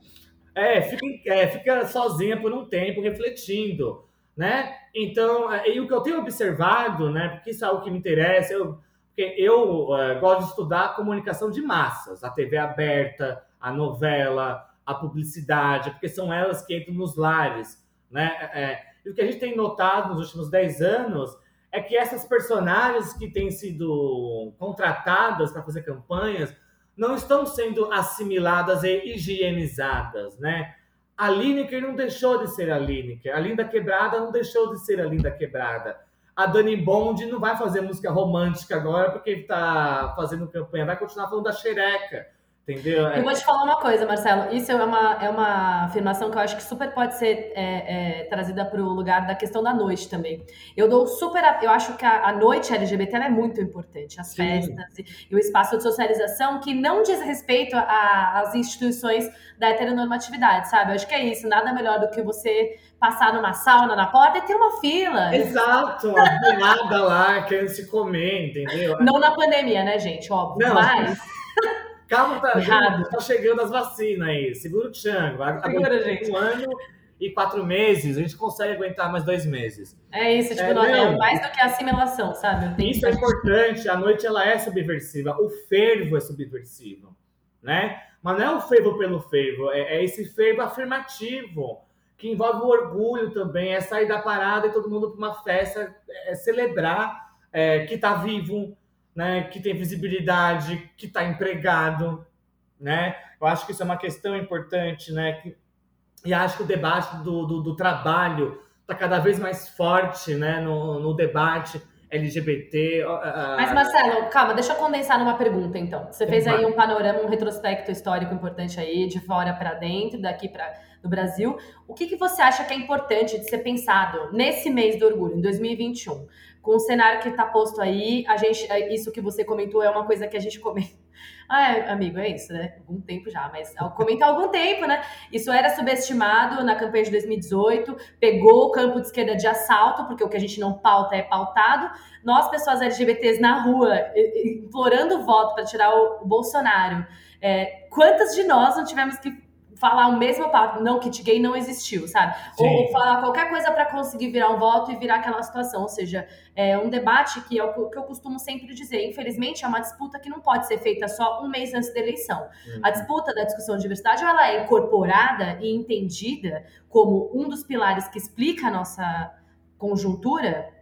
É fica, é, fica sozinha por um tempo refletindo, né? Então, é, e o que eu tenho observado, né? Porque isso é algo que me interessa, eu, porque eu uh, gosto de estudar comunicação de massas, a TV aberta, a novela, a publicidade, porque são elas que entram nos lares, né? É, é, e o que a gente tem notado nos últimos 10 anos é que essas personagens que têm sido contratadas para fazer campanhas não estão sendo assimiladas e higienizadas, né? A Lineker não deixou de ser a Lineker. A Linda Quebrada não deixou de ser a Linda Quebrada. A Dani Bond não vai fazer música romântica agora porque está fazendo campanha. Vai continuar falando da xereca. Entendeu? Eu vou te falar uma coisa, Marcelo. Isso é uma, é uma afirmação que eu acho que super pode ser é, é, trazida para o lugar da questão da noite também. Eu dou super. Eu acho que a, a noite LGBT é muito importante, as Sim. festas e, e, o espaço de socialização que não diz respeito às instituições da heteronormatividade, sabe? Eu acho que é isso. Nada melhor do que você passar numa sauna na porta e ter uma fila. Exato, uma nada lá querendo se comer, entendeu? Não na pandemia, né, gente? Óbvio. Não. Mas. Calma, tá, Errado. tá chegando as vacinas aí. Segura o tchango. Segura, gente. Um ano e quatro meses, a gente consegue aguentar mais dois meses. É isso, tipo, é, não, é mais do que a assimilação, sabe? Isso é importante, a noite ela é subversiva, o fervo é subversivo, né? Mas não é o fervo pelo fervo, é, é esse fervo afirmativo, que envolve o orgulho também, é sair da parada e todo mundo para uma festa, é celebrar é, que está vivo, né, que tem visibilidade, que está empregado, né? Eu acho que isso é uma questão importante, né? E acho que o debate do, do, do trabalho está cada vez mais forte, né? No, no debate LGBT. Uh... Mas Marcelo, calma, deixa eu condensar numa pergunta, então. Você fez aí um panorama, um retrospecto histórico importante aí, de fora para dentro, daqui para do Brasil. O que, que você acha que é importante de ser pensado nesse mês do orgulho, em 2021? com o cenário que está posto aí, a gente, é, isso que você comentou é uma coisa que a gente comenta. Ah, é, amigo, é isso, né? Algum tempo já, mas comenta há algum tempo, né? Isso era subestimado na campanha de 2018, pegou o campo de esquerda de assalto, porque o que a gente não pauta é pautado. Nós, pessoas LGBTs na rua, implorando voto para tirar o Bolsonaro. É, quantas de nós não tivemos que falar o mesmo papo, não, kit gay não existiu, sabe? Ou, ou, falar qualquer coisa para conseguir virar um voto e virar aquela situação. Ou seja, é um debate que é o que eu costumo sempre dizer. Infelizmente, é uma disputa que não pode ser feita só um mês antes da eleição. Uhum. A disputa da discussão de diversidade, ela é incorporada e entendida como um dos pilares que explica a nossa conjuntura,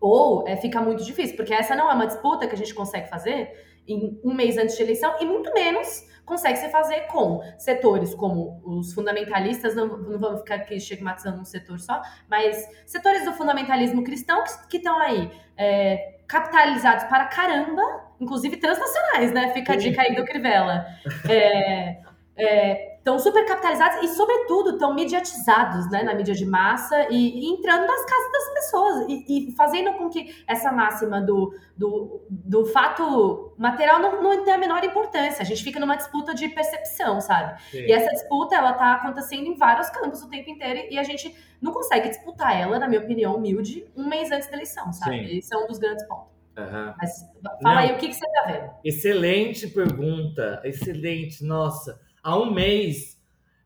ou é, fica muito difícil, porque essa não é uma disputa que a gente consegue fazer em um mês antes de eleição, e muito menos consegue se fazer com setores como os fundamentalistas, não, não vamos ficar aqui estigmatizando um setor só, mas setores do fundamentalismo cristão que estão aí é, capitalizados para caramba, inclusive transnacionais, né? Fica a dica aí do Crivella. É, é, estão super capitalizados e, sobretudo, estão mediatizados né, na mídia de massa e, e entrando nas casas das pessoas e, e, fazendo com que essa máxima do, do, do fato material não, não tenha a menor importância. A gente fica numa disputa de percepção, sabe? Sim. E essa disputa, ela tá acontecendo em vários campos o tempo inteiro e a gente não consegue disputar ela, na minha opinião humilde, um mês antes da eleição, sabe? Sim. Esse é um dos grandes pontos. Uhum. Mas fala não, aí, o que, que você tá vendo? Excelente pergunta, excelente, nossa há um mês,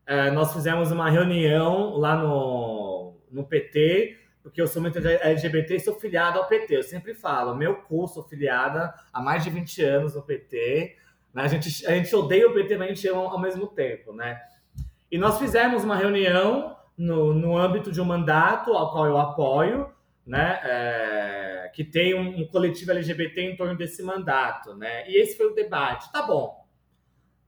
é, nós fizemos uma reunião lá no, no PT, porque eu sou muito LGBT e sou filiado ao PT. Eu sempre falo, meu curso, sou filiada há mais de 20 anos no PT. Né? A, gente, a gente odeia o PT, mas a gente ama ao mesmo tempo, né? E nós fizemos uma reunião no, no âmbito de um mandato ao qual eu apoio, né? É, que tem um, um coletivo LGBT em torno desse mandato, né? E esse foi o debate. Tá bom,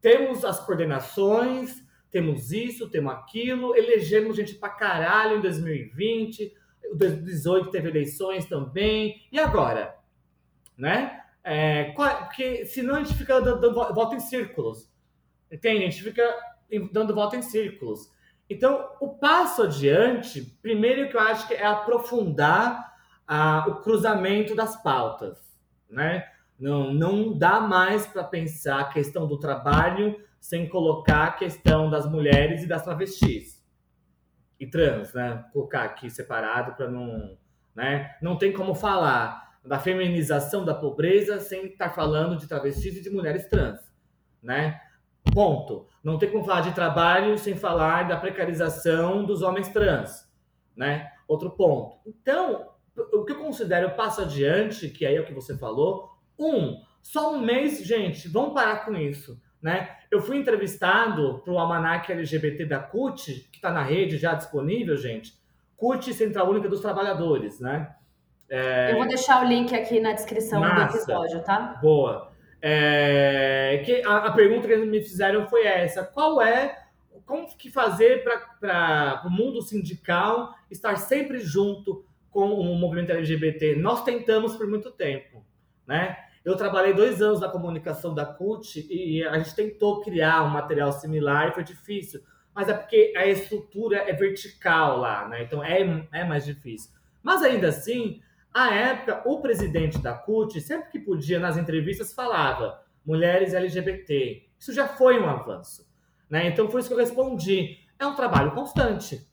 temos as coordenações, temos isso, temos aquilo, elegemos gente pra caralho em 2020, 2018 teve eleições também, e agora? Né? É, porque senão a gente fica dando, dando voto em círculos. Entende? A gente fica dando voto em círculos. Então, o passo adiante, primeiro que eu acho que é aprofundar ah, o cruzamento das pautas, né? Não, não dá mais para pensar a questão do trabalho sem colocar a questão das mulheres e das travestis. E trans, né? Colocar aqui separado para não. Né? Não tem como falar da feminização da pobreza sem estar falando de travestis e de mulheres trans. Né? Ponto. Não tem como falar de trabalho sem falar da precarização dos homens trans. Né? Outro ponto. Então, o que eu considero passo adiante, que aí é o que você falou, um, só um mês, gente, vamos parar com isso. Né? Eu fui entrevistado para o Almanac LGBT da CUT, que está na rede já disponível, gente. CUT Central Única dos Trabalhadores, né? É... Eu vou deixar o link aqui na descrição Massa. do episódio, tá? Boa. É... Que a, a pergunta que eles me fizeram foi essa: qual é como que fazer para o mundo sindical estar sempre junto com o movimento LGBT. Nós tentamos por muito tempo, né? Eu trabalhei dois anos na comunicação da CUT e a gente tentou criar um material similar e foi difícil. Mas é porque a estrutura é vertical lá, né? Então é, é mais difícil. Mas ainda assim, à época, o presidente da CUT, sempre que podia, nas entrevistas, falava mulheres LGBT. Isso já foi um avanço. Né? Então foi isso que eu respondi. É um trabalho constante.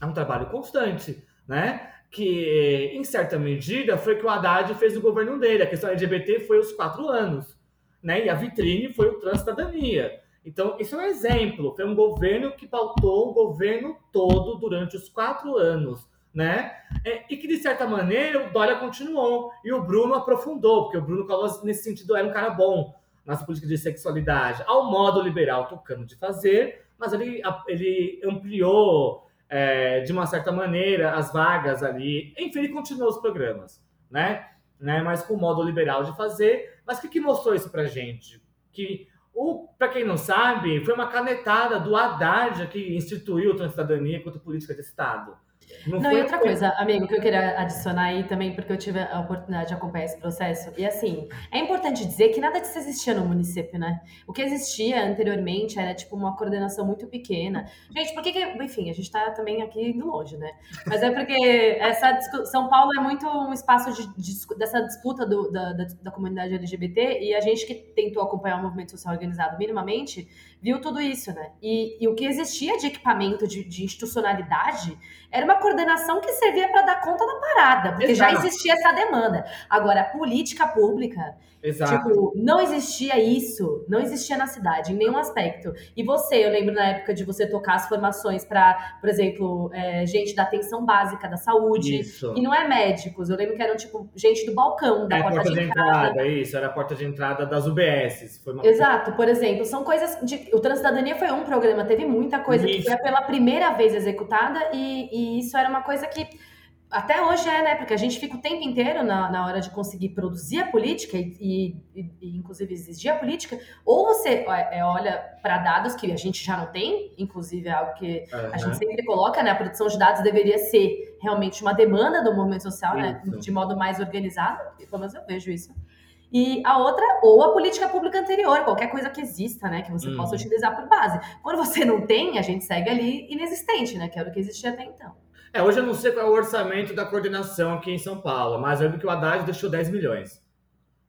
É um trabalho constante. Né? Que, em certa medida, foi que o Haddad fez o governo dele. A questão LGBT foi os quatro anos, né? E a vitrine foi o Transcidadania. Então, isso é um exemplo. Foi um governo que pautou o governo todo durante os quatro anos, né? É, e que, de certa maneira, o Dória continuou. E o Bruno aprofundou, porque o Bruno Covas, nesse sentido, era um cara bom nas políticas de sexualidade, ao modo liberal tocando de fazer, mas ele, ele ampliou é, de uma certa maneira, as vagas ali. Enfim, ele continuou os programas, né? né? Mas com o modo liberal de fazer. Mas o que, que mostrou isso pra gente? Que, para quem não sabe, foi uma canetada do Haddad que instituiu a cidadania enquanto política de Estado. Não, não e outra coisa, amigo, que eu queria adicionar aí também, porque eu tive a oportunidade de acompanhar esse processo. E assim, é importante dizer que nada disso existia no município, né? O que existia anteriormente era tipo uma coordenação muito pequena. Gente, por que, que enfim, a gente tá também aqui indo longe, né? Mas é porque essa São Paulo é muito um espaço de, de dessa disputa do, da, da, da comunidade LGBT e a gente que tentou acompanhar o movimento social organizado minimamente viu tudo isso, né? E, e o que existia de equipamento, de, de, institucionalidade, era uma coordenação que servia para dar conta da parada, porque Exato. já existia essa demanda. Agora, política pública, Exato. tipo, não existia isso, não existia na cidade, em nenhum aspecto. E você, eu lembro na época de você tocar as formações para, por exemplo, é, gente da atenção básica da saúde, isso. e não é médicos, eu lembro que eram, tipo, gente do balcão, da é, porta, porta, de, entrada. entrada. Isso, era a porta de entrada das UBS. Uma... Exato, por exemplo, são coisas de o Transcidadania foi um programa, teve muita coisa isso. que foi pela primeira vez executada e, e, isso era uma coisa que até hoje é, né? Porque a gente fica o tempo inteiro na, na hora de conseguir produzir a política e, e, e inclusive, exigir a política, ou você é, olha para dados que a gente já não tem, inclusive é algo que uhum. a gente sempre coloca, né? A produção de dados deveria ser realmente uma demanda do movimento social, né? isso. né? De modo mais organizado, pelo menos eu vejo isso. E a outra, ou a política pública anterior, qualquer coisa que exista, né, que você uhum. possa utilizar por base. Quando você não tem, a gente segue ali inexistente, né, que era o que existia até então. É, hoje eu não sei qual é o orçamento da coordenação aqui em São Paulo, mas eu lembro que o Haddad deixou 10 milhões.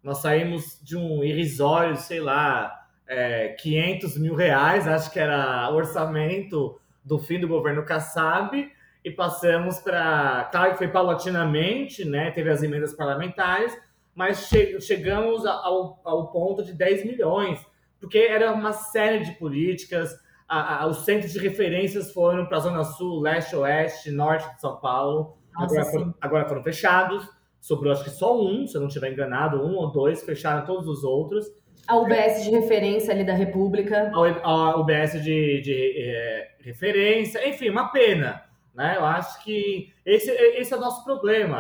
Nós saímos de um irrisório, sei lá, é, 500 mil reais, acho que era o orçamento do fim do governo Kassab, e passamos para. Claro que foi paulatinamente, né? Teve as emendas parlamentares, mas che chegamos ao, ao ponto de 10 milhões, porque era uma série de políticas. A, a, os centros de referências foram para a Zona Sul, Leste, Oeste, Norte de São Paulo. Agora, foram, agora, foram, fechados. Sobrou acho que só um, se eu não estiver enganado, um ou dois, fecharam todos os outros. A UBS de referência ali da República. A, UBS de, de é, referência, enfim, uma pena. Né? Eu acho que esse, esse é o nosso problema.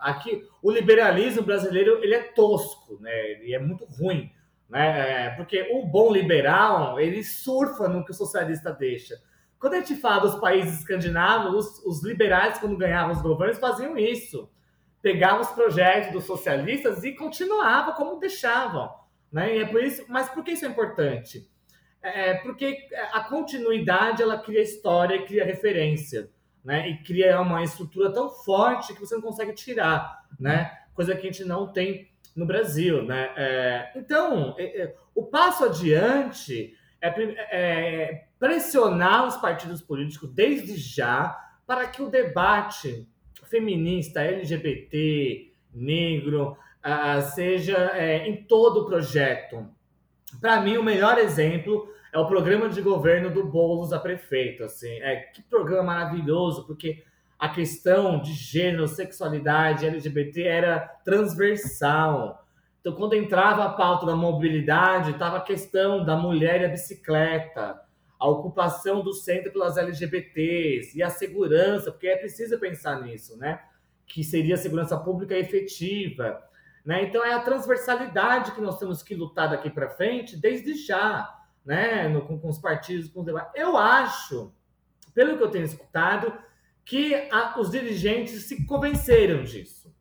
Aqui, o liberalismo brasileiro ele é tosco, né? ele é muito ruim. Né? É, porque o bom liberal ele surfa no que o socialista deixa. Quando a gente fala dos países escandinavos, os, os liberais, quando ganhavam os governos, faziam isso. Pegavam os projetos dos socialistas e continuavam como deixavam. Né? E é por isso, mas por que isso é importante? É, é porque a continuidade ela cria história, cria referência, né? E cria uma estrutura tão forte que você não consegue tirar, né? Coisa que a gente não tem no Brasil, né? É, então, é, é o passo adiante é, é, pressionar os partidos políticos desde já para que o debate feminista, LGBT, negro, uh, seja é, em todo o projeto, para mim, o melhor exemplo é o programa de governo do Boulos a prefeito. Assim, é que programa maravilhoso, porque a questão de gênero, sexualidade, LGBT era transversal. Então, quando entrava a pauta da mobilidade, estava a questão da mulher e a bicicleta, a ocupação do centro pelas LGBTs e a segurança, porque é preciso pensar nisso, né? Que seria a segurança pública efetiva. Né? Então é a transversalidade que nós temos que lutar daqui para frente desde já. né, no, com, com, os partidos, com os debates. Eu acho, pelo que eu tenho escutado, que a, os dirigentes se convenceram disso.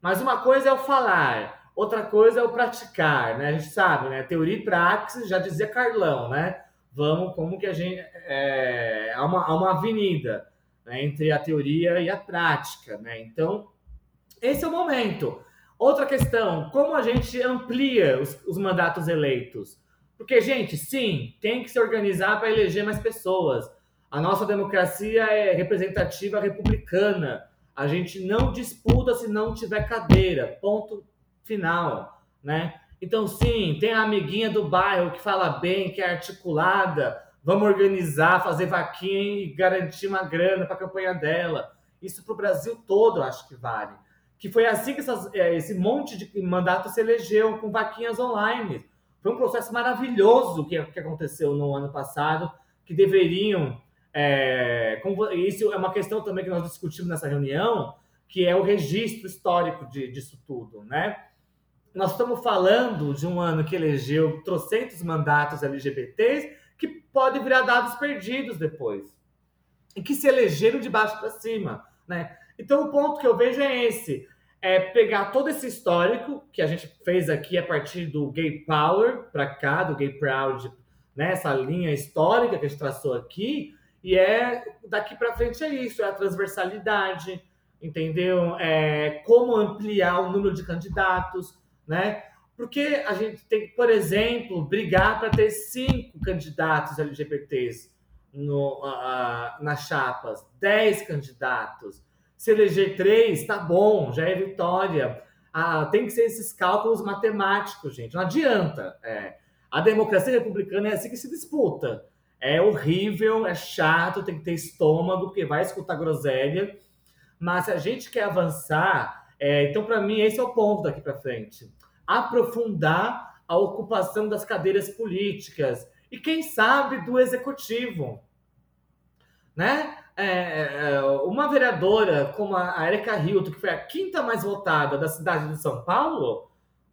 Mas uma coisa é o falar, outra coisa é o praticar, né? A gente sabe, né? Teoria e praxis, já dizia Carlão, né? Vamos, como que a gente. É, há, uma, há uma avenida né, entre a teoria e a prática, né? Então, esse é o momento. Outra questão, como a gente amplia os, os mandatos eleitos? Porque, gente, sim, tem que se organizar para eleger mais pessoas. A nossa democracia é representativa republicana. A gente não disputa se não tiver cadeira. Ponto final, né? Então, sim, tem a amiguinha do bairro que fala bem, que é articulada. Vamos organizar, fazer vaquinha e garantir uma grana para a campanha dela. Isso para o Brasil todo, acho que vale. Que foi assim que essas, é, esse monte de mandato se elegeu, com vaquinhas online. Foi um processo maravilhoso que, que aconteceu no ano passado, que deveriam. É, isso é uma questão também que nós discutimos nessa reunião, que é o registro histórico de, disso tudo, né? Nós estamos falando de um ano que elegeu trocentos mandatos LGBTs que podem virar dados perdidos depois e que se elegeram de baixo para cima, né? Então o ponto que eu vejo é esse é pegar todo esse histórico que a gente fez aqui a partir do Gay Power para cá, do Gay Proud, né? Essa linha histórica que a gente traçou aqui, e é daqui para frente é isso, é a transversalidade, entendeu? É como ampliar o número de candidatos, né? Porque a gente tem que, por exemplo, brigar para ter cinco candidatos LGBTs no, uh, nas chapas, dez candidatos se eleger três, tá bom, já é vitória. Ah, tem que ser esses cálculos matemáticos, gente. Não adianta. É. A democracia republicana é assim que se disputa. É horrível, é chato, tem que ter estômago, porque vai escutar groselha. Mas se a gente quer avançar, é, então para mim esse é o ponto daqui para frente. Aprofundar a ocupação das cadeiras políticas e quem sabe do executivo, né? É, é, uma vereadora como a Erika Hilton, que foi a quinta mais votada da cidade de São Paulo,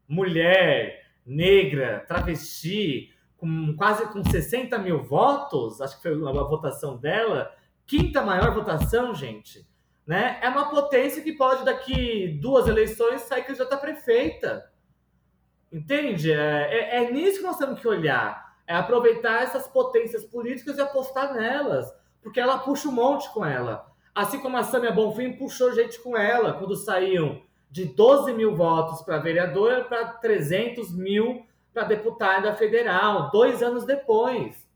mulher, negra, travesti, com quase com 60 mil votos, acho que foi a votação dela, quinta maior votação, gente, né? É uma potência que pode, daqui duas eleições, sair candidata prefeita. Entende? É, é, é nisso que nós temos que olhar. É aproveitar essas potências políticas e apostar nelas porque ela puxa um monte com ela. Assim como a Samia Bonfim puxou gente com ela quando saíam de 12 mil votos para vereadora para 300 mil para deputada federal, dois anos depois.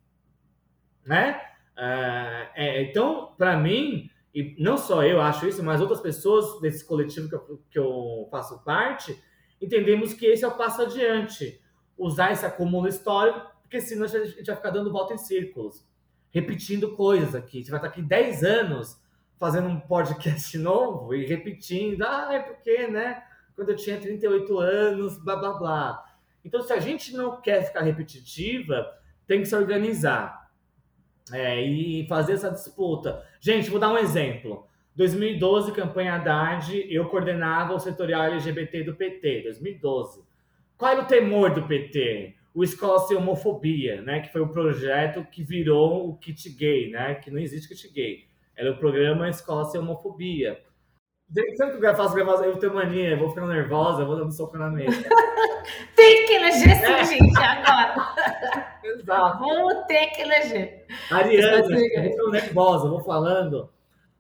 Né? É, é, então, para mim, e não só eu acho isso, mas outras pessoas desse coletivo que eu, que eu faço parte, entendemos que esse é o passo adiante. Usar esse acúmulo histórico, porque senão a gente vai ficar dando volta em círculos repetindo coisas aqui. Você vai estar aqui 10 anos fazendo um podcast novo e repetindo. Ah, é porque, né? Quando eu tinha 38 anos, blá blá blá. Então, se a gente não quer ficar repetitiva, tem que se organizar é, e fazer essa disputa. Gente, vou dar um exemplo. 2012, campanha Haddad, eu coordenava o setorial LGBT do PT, 2012. Qual era o temor do PT? O Escola Sem Homofobia, né? Que foi o projeto que virou o Kit Gay, né? Que não existe Kit Gay. Era o programa Escola Sem Homofobia. Sempre que eu faço gravação, eu tenho mania, vou ficando nervosa, vou dando soco na mesa. Tem que eleger essa gente agora. Exato. Vamos ter que eleger. Ariana, eu nervosa, vou falando.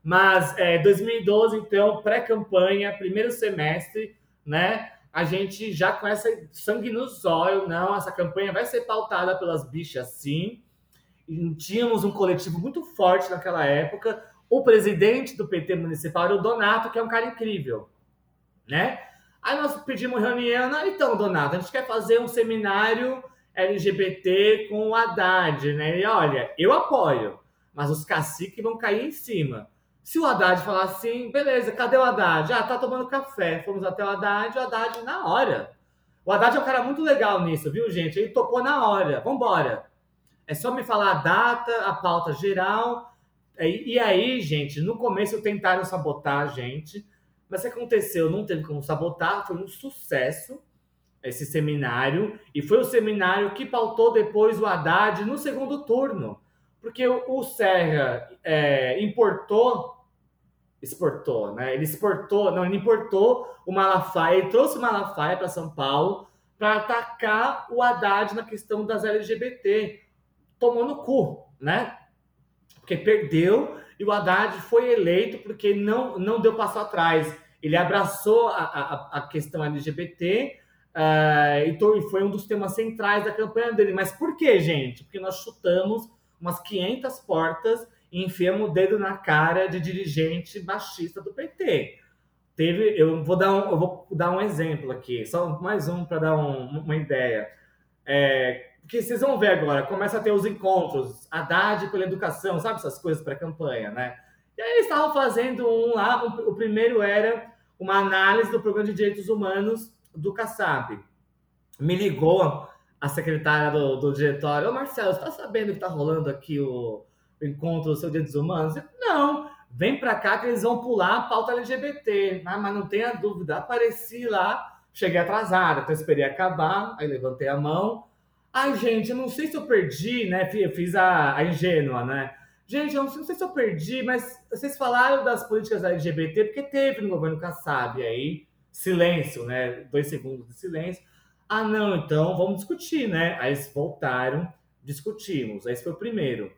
Mas é, 2012, então, pré-campanha, primeiro semestre, né? A gente já com essa sangue nos olhos, não, essa campanha vai ser pautada pelas bichas sim. E tínhamos um coletivo muito forte naquela época. O presidente do PT municipal era o Donato, que é um cara incrível, né? Aí nós pedimos reunião, então, Donato, a gente quer fazer um seminário LGBT com o Haddad, né? E olha, eu apoio, mas os caciques vão cair em cima. Se o Haddad falar assim, beleza, cadê o Haddad? Ah, tá tomando café. Fomos até o Haddad, o Haddad na hora. O Haddad é um cara muito legal nisso, viu, gente? Ele topou na hora. Vambora. É só me falar a data, a pauta geral. E, e aí, gente, no começo tentaram sabotar a gente. Mas aconteceu? Não teve como sabotar, foi um sucesso. esse seminário, e foi o seminário que pautou depois o Haddad no segundo turno, porque o, Serra é, importou, exportou, né? Ele exportou, não, ele importou o Malafaia, ele trouxe o Malafaia para São Paulo para atacar o Haddad na questão das LGBT. Tomou no cu, né? Porque perdeu e o Haddad foi eleito porque não, não deu passo atrás. Ele abraçou a, a, a questão LGBT uh, e foi um dos temas centrais da campanha dele. Mas por que, gente? Porque nós chutamos umas 500 portas e enfiamos o dedo na cara de dirigente baixista do PT. Teve, eu vou dar um, eu vou dar um exemplo aqui, só mais um para dar um, uma ideia. É, que vocês vão ver agora, começa a ter os encontros, Haddad pela educação, sabe essas coisas para campanha, né? E aí eles estavam fazendo um lá, um, o primeiro era uma análise do programa de direitos humanos do Kassab. Me ligou a secretária do, do diretório, ô Marcelo, você está sabendo que está rolando aqui o, o encontro dos direitos humanos? Eu, não, vem para cá que eles vão pular a pauta LGBT, ah, mas não tenha dúvida, apareci lá, cheguei atrasada, então esperei acabar, aí levantei a mão, Ai, gente, eu não sei se eu perdi, né? Eu fiz a, a ingênua, né? Gente, eu não sei se eu perdi, mas vocês falaram das políticas LGBT, porque teve no governo Kassab aí, silêncio, né? Dois segundos de silêncio. Ah, não, então vamos discutir, né? Aí eles voltaram, discutimos. Esse foi o primeiro.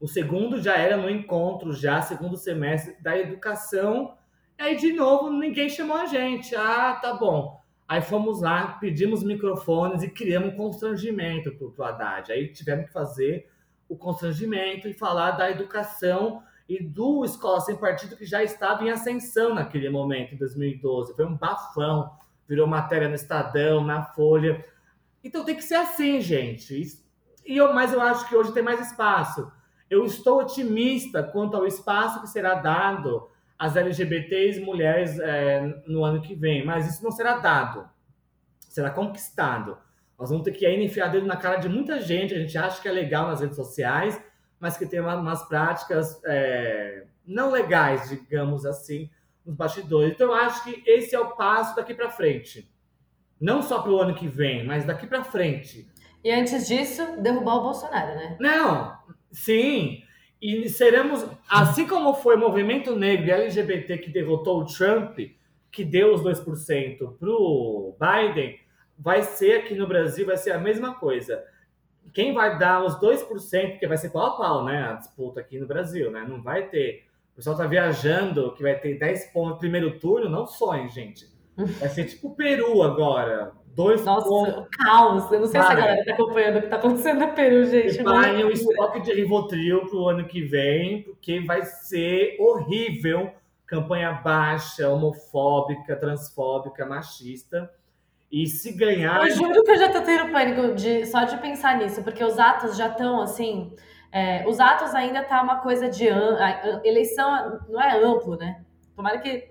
O segundo já era no encontro, já segundo semestre da educação. Aí, de novo, ninguém chamou a gente. Ah, tá bom. Aí fomos lá, pedimos microfones e criamos um constrangimento para o Haddad. Aí tivemos que fazer o constrangimento e falar da educação e do Escola Sem Partido que já estava em ascensão naquele momento, em 2012. Foi um bafão, virou matéria no Estadão, na Folha. Então tem que ser assim, gente. E eu, mas eu acho que hoje tem mais espaço. Eu estou otimista quanto ao espaço que será dado as LGBTs mulheres é, no ano que vem, mas isso não será dado, será conquistado. Nós vamos ter que aí enfiar dedo na cara de muita gente, a gente acha que é legal nas redes sociais, mas que tem uma, umas práticas é, não legais, digamos assim, nos bastidores. Então, eu acho que esse é o passo daqui para frente. Não só para o ano que vem, mas daqui para frente. E antes disso, derrubar o Bolsonaro, né? Não, sim. E seremos, assim como foi o movimento negro e LGBT que derrotou o Trump, que deu os 2% para o Biden, vai ser aqui no Brasil, vai ser a mesma coisa. Quem vai dar os 2%, porque vai ser pau a pau, né? A disputa aqui no Brasil, né? Não vai ter. O pessoal tá viajando que vai ter 10 pontos no primeiro turno, não sonhe, gente. Vai ser tipo o Peru agora. Dois Nossa, pontos. caos. Eu não sei se a galera tá acompanhando o que tá acontecendo no Peru, gente. Preparem o estoque de Rivotril pro ano que vem, porque vai ser horrível. Campanha baixa, homofóbica, transfóbica, machista. E se ganhar. Eu juro que eu já tô tendo pânico de, só de pensar nisso, porque os atos já estão assim. É, os atos ainda tá uma coisa de. Eleição não é amplo, né? Tomara que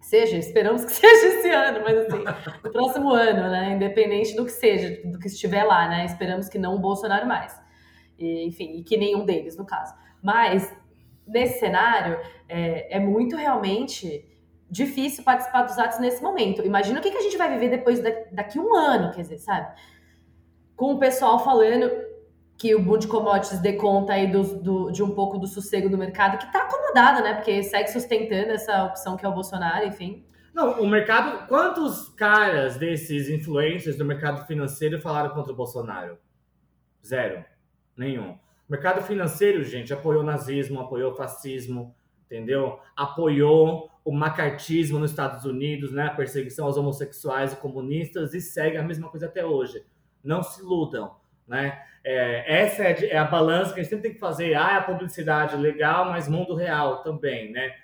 seja, esperamos que seja esse ano, mas assim, no próximo ano, né? Independente do que seja, do que estiver lá, né? Esperamos que não o Bolsonaro mais. E, enfim, e que nenhum deles, no caso. Mas, nesse cenário, é, é muito realmente difícil participar dos atos nesse momento. Imagina o que, que a gente vai viver depois da, daqui um ano, quer dizer, sabe? Com o pessoal falando que o boom de commodities dê conta aí do, do, de um pouco do sossego do mercado, que está acomodado, né? Porque segue sustentando essa opção que é o Bolsonaro, enfim. Não, o mercado. Quantos caras desses influencers do mercado financeiro falaram contra o Bolsonaro? Zero. Nenhum. O mercado financeiro, gente, apoiou o nazismo, apoiou o fascismo, entendeu? Apoiou o macartismo nos Estados Unidos, né? A perseguição aos homossexuais e comunistas e segue a mesma coisa até hoje. Não se iludam, né? É, essa é, é, a balança que a gente sempre tem que fazer. Ah, é a publicidade legal, mas mundo real também, né?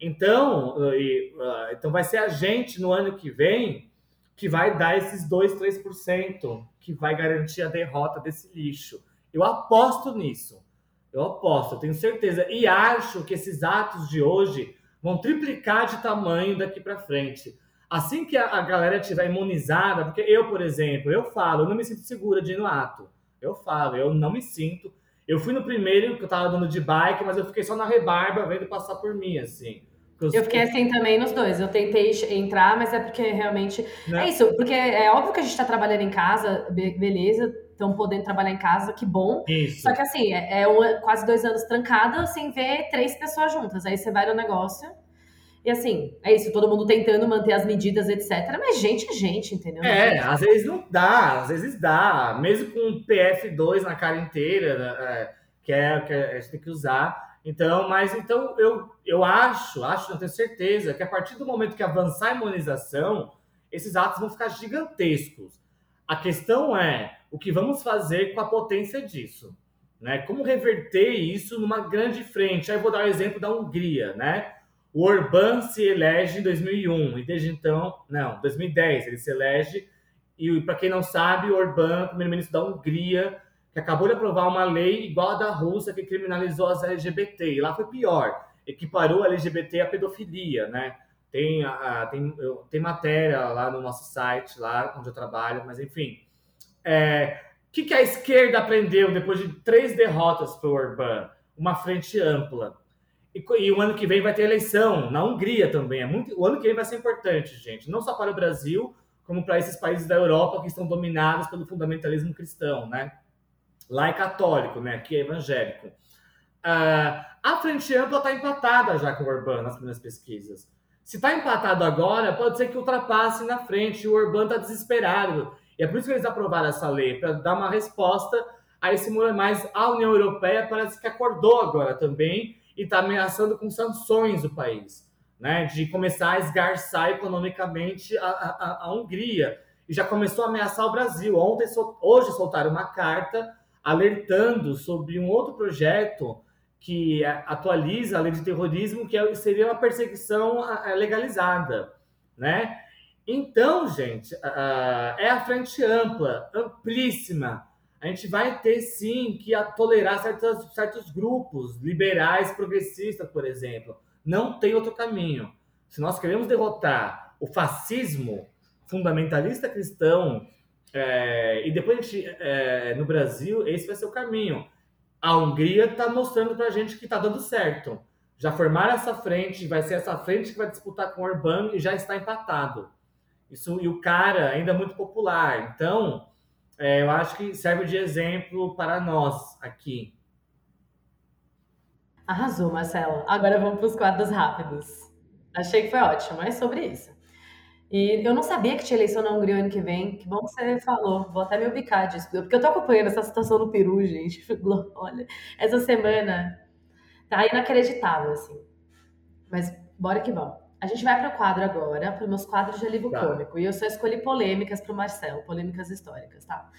Então, e, uh, então vai ser a gente no ano que vem que vai dar esses 2, 3%, que vai garantir a derrota desse lixo. Eu aposto nisso. Eu aposto, eu tenho certeza. E acho que esses atos de hoje vão triplicar de tamanho daqui para frente. Assim que a, a galera estiver imunizada, porque eu, por exemplo, eu falo, eu não me sinto segura de ir no ato. Eu falo, eu não me sinto. Eu fui no primeiro que eu tava dando de bike, mas eu fiquei só na rebarba vendo passar por mim, assim. Eu fiquei assim também nos dois. Eu tentei entrar, mas é porque realmente. Né? É isso, porque é óbvio que a gente está trabalhando em casa, beleza, estão podendo trabalhar em casa, que bom. Isso. Só que assim, é, é um, quase dois anos trancada sem ver três pessoas juntas. Aí você vai no negócio. E assim, é isso, todo mundo tentando manter as medidas, etc. Mas gente é gente, entendeu? É, às vezes não dá, às vezes dá. Mesmo com PF2 na cara inteira, né, é, que, é, que a gente tem que usar. Então, mas então eu, eu acho, acho, não tenho certeza, que a partir do momento que avançar a imunização, esses atos vão ficar gigantescos. A questão é o que vamos fazer com a potência disso, né? Como reverter isso numa grande frente? Aí eu vou dar o um exemplo da Hungria, né? O Orbán se elege em 2001 e desde então, não, 2010 ele se elege e para quem não sabe, o Orbán, primeiro-ministro da Hungria, que acabou de aprovar uma lei igual a da Rússia que criminalizou as LGBT. E lá foi pior, equiparou a LGBT à pedofilia, né? Tem, a, tem, eu, tem matéria lá no nosso site, lá onde eu trabalho, mas enfim. É, o que, que a esquerda aprendeu depois de três derrotas para o Orbán? Uma frente ampla. E, e, o ano que vem vai ter eleição na Hungria também. É muito, o ano que vem vai ser importante, gente. Não só para o Brasil, como para esses países da Europa que estão dominados pelo fundamentalismo cristão, né? Lá é católico, né? Aqui é evangélico. Uh, a frente ampla está empatada já com o Orbán nas primeiras pesquisas. Se está empatado agora, pode ser que ultrapasse na frente. O Orbán está desesperado. E é por isso que eles aprovaram essa lei, para dar uma resposta a esse muro mais. A União Europeia parece que acordou agora também e está ameaçando com sanções o país, né? De começar a esgarçar economicamente a, a, a Hungria. E já começou a ameaçar o Brasil. Ontem, hoje soltaram uma carta alertando sobre um outro projeto que atualiza a lei de terrorismo, que é, seria uma perseguição legalizada, né? Então, gente, é a frente ampla, amplíssima. A gente vai ter sim que tolerar certos, certos grupos liberais, progressistas, por exemplo. Não tem outro caminho. Se nós queremos derrotar o fascismo fundamentalista cristão, é, e depois a gente, é, no Brasil, esse vai ser o caminho. A Hungria está mostrando para a gente que está dando certo. Já formaram essa frente, vai ser essa frente que vai disputar com o Orbán e já está empatado. Isso, e o cara ainda é muito popular. Então, é, eu acho que serve de exemplo para nós aqui. Arrasou, Marcelo. Agora vamos para os quadros rápidos. Achei que foi ótimo, é sobre isso. E eu não sabia que tinha eleição na Hungria ano que vem. Que bom que você falou. Vou até me ubicar disso. Porque eu tô acompanhando essa situação no Peru, gente. Olha, essa semana tá inacreditável, assim. Mas bora que vamos. A gente vai para o quadro agora, para os meus quadros de alívio tá. cômico. E eu só escolhi polêmicas para o Marcelo, polêmicas históricas, tá?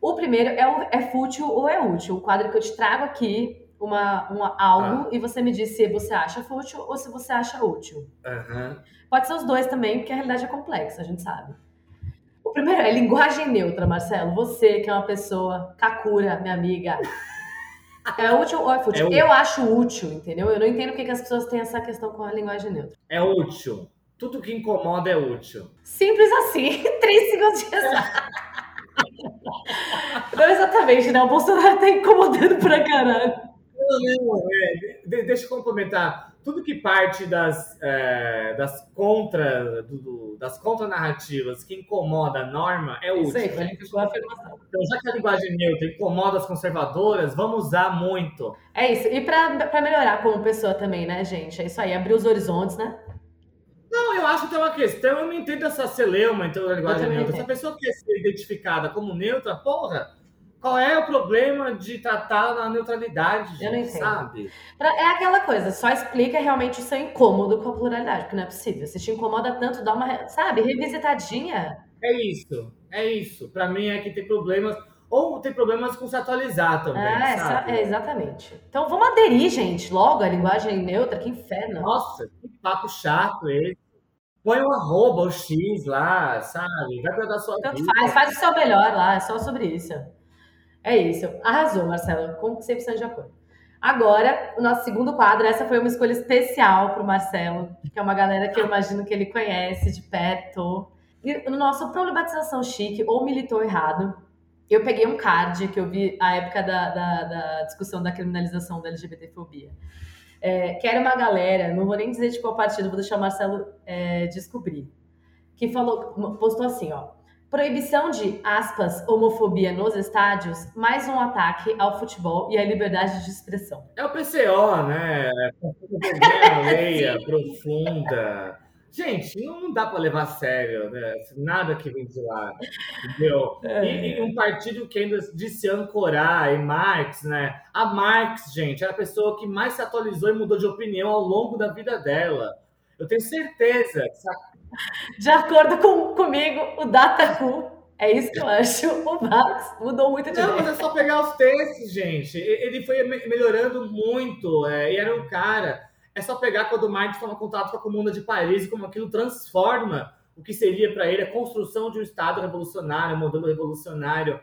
O primeiro é, o, é fútil ou é útil. O quadro que eu te trago aqui uma, uma algo ah. e você me diz se você acha fútil ou se você acha útil. Uhum. Pode ser os dois também, porque a realidade é complexa, a gente sabe. O primeiro é linguagem neutra, Marcelo. Você que é uma pessoa Kakura, minha amiga. É útil ou é fútil? É útil. Eu acho útil, entendeu? Eu não entendo porque que as pessoas têm essa questão com a linguagem neutra. É útil. Tudo que incomoda é útil. Simples assim. Três segundos de Não exatamente, né? O Bolsonaro tá incomodando pra caralho. Não, não, é, deixa eu complementar. Tudo que parte das, é, das contra do, das contranarrativas que incomoda a norma é útil. Isso aí, Então, já que a linguagem neutra incomoda as conservadoras, vamos usar muito. É isso. E para melhorar como pessoa também, né, gente? É isso aí, abrir os horizontes, né? Não, eu acho que tem uma questão, eu não entendo essa celeuma, então, da linguagem neutra. Se a pessoa quer ser identificada como neutra, porra, qual é o problema de tratar na neutralidade, gente, eu não entendo. sabe? É aquela coisa, só explica realmente o seu incômodo com a pluralidade, porque não é possível. Se te incomoda tanto, dá uma, sabe, revisitadinha. É isso, é isso. Para mim é que tem problemas, ou tem problemas com se atualizar também, é, sabe? É, exatamente. Então vamos aderir, gente, logo a linguagem neutra, que inferno. Nossa, que papo chato esse. Põe o arroba, o X lá, sabe? Vai pra dar sua Tanto vida. faz, faz o seu melhor lá, é só sobre isso. É isso. Arrasou, Marcelo. Com 100% de acordo. Agora, o nosso segundo quadro, essa foi uma escolha especial para o Marcelo, que é uma galera que eu imagino que ele conhece de perto. E no nosso Problematização Chique, ou Militou Errado, eu peguei um card que eu vi à época da, da, da discussão da criminalização da LGBTfobia. É, que era uma galera, não vou nem dizer de qual partido, vou deixar o Marcelo é, descobrir. Que falou, postou assim, ó. Proibição de, aspas, homofobia nos estádios, mais um ataque ao futebol e à liberdade de expressão. É o PCO, né? Leia, profunda. Gente, não dá para levar a sério, né? Nada que vem de lá, entendeu? É. E, e, um partido que ainda disse ancorar, e Marx, né? A Marx, gente, é a pessoa que mais se atualizou e mudou de opinião ao longo da vida dela. Eu tenho certeza que de acordo com, comigo, o Dataku, é isso que eu acho, o Max mudou muito de Não, mas é só pegar os textos, gente. Ele foi melhorando muito, é, e era um cara... É só pegar quando o Marx toma contato com a Comuna de Paris e como aquilo transforma o que seria para ele a construção de um Estado revolucionário, um modelo revolucionário.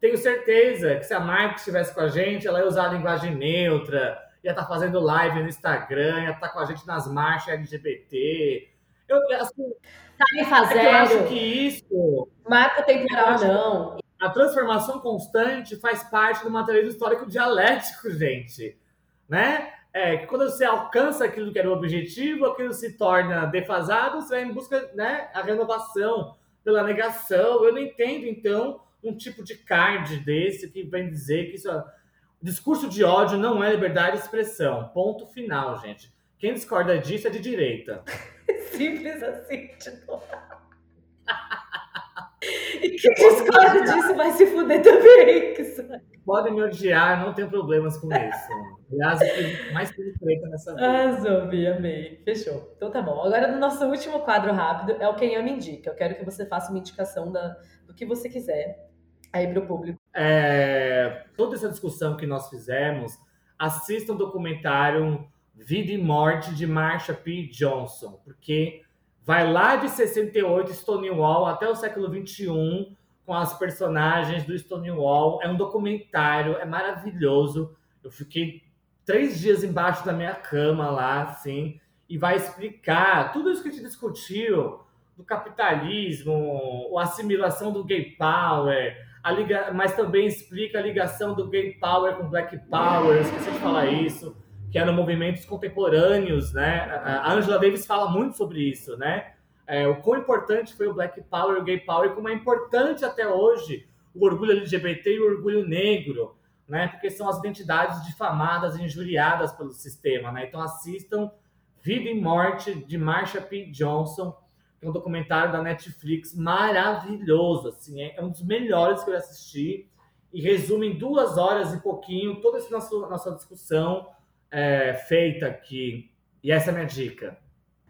Tenho certeza que se a Marx estivesse com a gente, ela ia usar a linguagem neutra, ia estar tá fazendo live no Instagram, ia estar tá com a gente nas marchas LGBT, eu, assim, Tarifa é eu acho que isso. Marco temporal, não. A transformação constante faz parte do materialismo histórico dialético, gente. Né? É que quando você alcança aquilo que era o objetivo, aquilo se torna defasado, você vai em busca né, a renovação pela negação. Eu não entendo, então, um tipo de card desse que vem dizer que isso. É... Discurso de ódio não é liberdade de expressão. Ponto final, gente. Quem discorda disso é de direita. Simples assim, tipo. E quem discorda disso vai se fuder também. Podem me odiar, não tenho problemas com isso. Aliás, eu mais preta nessa vida. Ah, Zombie, amei. Fechou. Então tá bom. Agora, no nosso último quadro rápido, é o Quem Ama Indica. Eu quero que você faça uma indicação da, do que você quiser aí para o público. É, toda essa discussão que nós fizemos, assista um documentário Vida e Morte de Marsha P. Johnson, porque vai lá de 68, Stonewall, até o século 21, com as personagens do Stonewall. É um documentário, é maravilhoso. Eu fiquei três dias embaixo da minha cama lá, assim, e vai explicar tudo isso que a gente discutiu do capitalismo, a assimilação do gay power, a liga... mas também explica a ligação do gay power com black power, eu esqueci de falar isso que eram movimentos contemporâneos, né? A Angela Davis fala muito sobre isso, né? É, o quão importante foi o Black Power e o Gay Power, como é importante até hoje o orgulho LGBT e o orgulho negro, né? Porque são as identidades difamadas e injuriadas pelo sistema, né? Então assistam Vida e Morte de Marsha P. Johnson, que é um documentário da Netflix maravilhoso, assim, é um dos melhores que eu assisti e resume em duas horas e pouquinho toda essa nossa, nossa discussão é, feita aqui. E essa é a minha dica.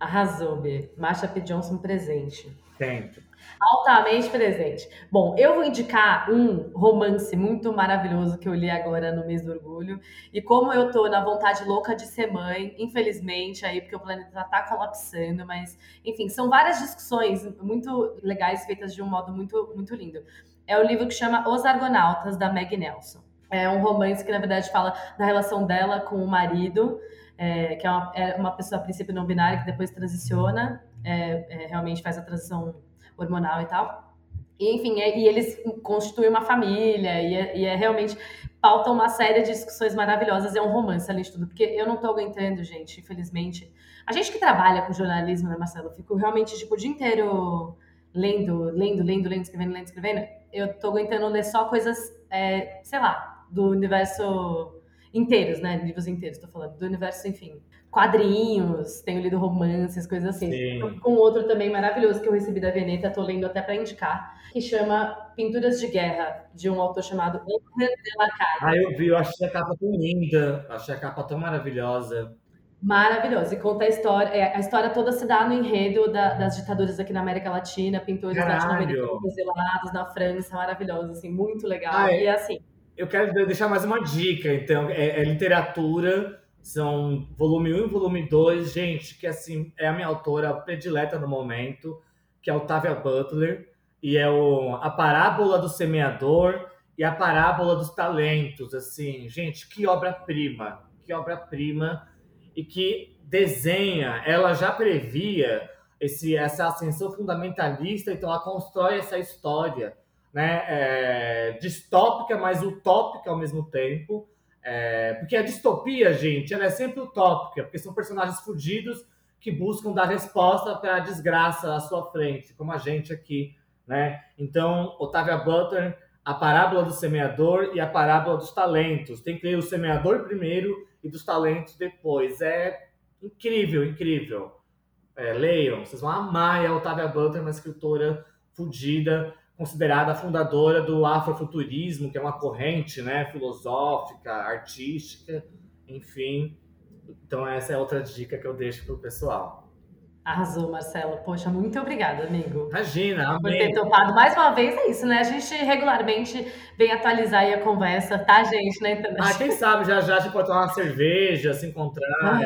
Arrasou, B. Marsha P. Johnson presente. Sempre. Altamente presente. Bom, eu vou indicar um romance muito maravilhoso que eu li agora no mês do orgulho. E como eu tô na vontade louca de ser mãe, infelizmente, aí, porque o planeta tá colapsando, mas, enfim, são várias discussões muito legais, feitas de um modo muito, muito lindo. É o livro que chama Os Argonautas, da Meg Nelson. É um romance que, na verdade, fala da relação dela com o marido, é, que é uma, é uma, pessoa, a princípio, não binária, que depois transiciona, é, é realmente faz a transição hormonal e tal. E, enfim, é, e eles constituem uma família, e é, e é, realmente pauta uma série de discussões maravilhosas. É um romance, além de tudo, porque eu não tô aguentando, gente, infelizmente. A gente que trabalha com jornalismo, né, Marcelo? Fico realmente, tipo, o dia inteiro lendo, lendo, lendo, lendo, escrevendo, lendo, escrevendo. Eu tô aguentando ler só coisas, sei lá, do universo inteiros, né? Livros inteiros, tô falando. Do universo, enfim. Quadrinhos, tenho lido romances, coisas assim. Sim. Com outro também maravilhoso que eu recebi da Veneta, tô lendo até para indicar, que chama Pinturas de Guerra, de um autor chamado André de la Ah, eu vi, eu achei a capa tão linda, achei a capa tão maravilhosa. Maravilhoso. E conta a história. É, a história toda se dá no enredo da, das ditaduras aqui na América Latina, pintores latino-americanos exilados na França, maravilhoso, assim, muito legal. Ai. E assim, eu quero deixar mais uma dica, então, é, é, literatura, são volume 1 e volume 2, gente, que assim, é a minha autora predileta no momento, que é Octavia Butler, e é o, a parábola do semeador e a parábola dos talentos, assim, gente, que obra-prima, que obra-prima, e que desenha, ela já previa esse, essa ascensão fundamentalista, então ela constrói essa história, né, é, distópica, mas utópica ao mesmo tempo. É, porque a distopia, gente, ela é sempre utópica, porque são personagens fudidos que buscam dar resposta para a desgraça à sua frente, como a gente aqui, né? Então, Otávia Butler, a parábola do semeador e a parábola dos talentos. Tem que ler o semeador primeiro e dos talentos depois. É incrível, incrível. É, leiam, vocês vão amar a Otávia Butler, uma escritora fudida, considerada fundadora do afrofuturismo, que é uma corrente né, filosófica, artística, enfim. Então, essa é outra dica que eu deixo para o pessoal. Arrasou, Marcelo. Poxa, muito obrigada, amigo. Imagina, Por ter topado. Mais uma vez, é isso, né? A gente regularmente vem atualizar aí a conversa, tá, gente, na internet. Ah, quem sabe já já a gente pode tomar uma cerveja, se encontrar. Ah,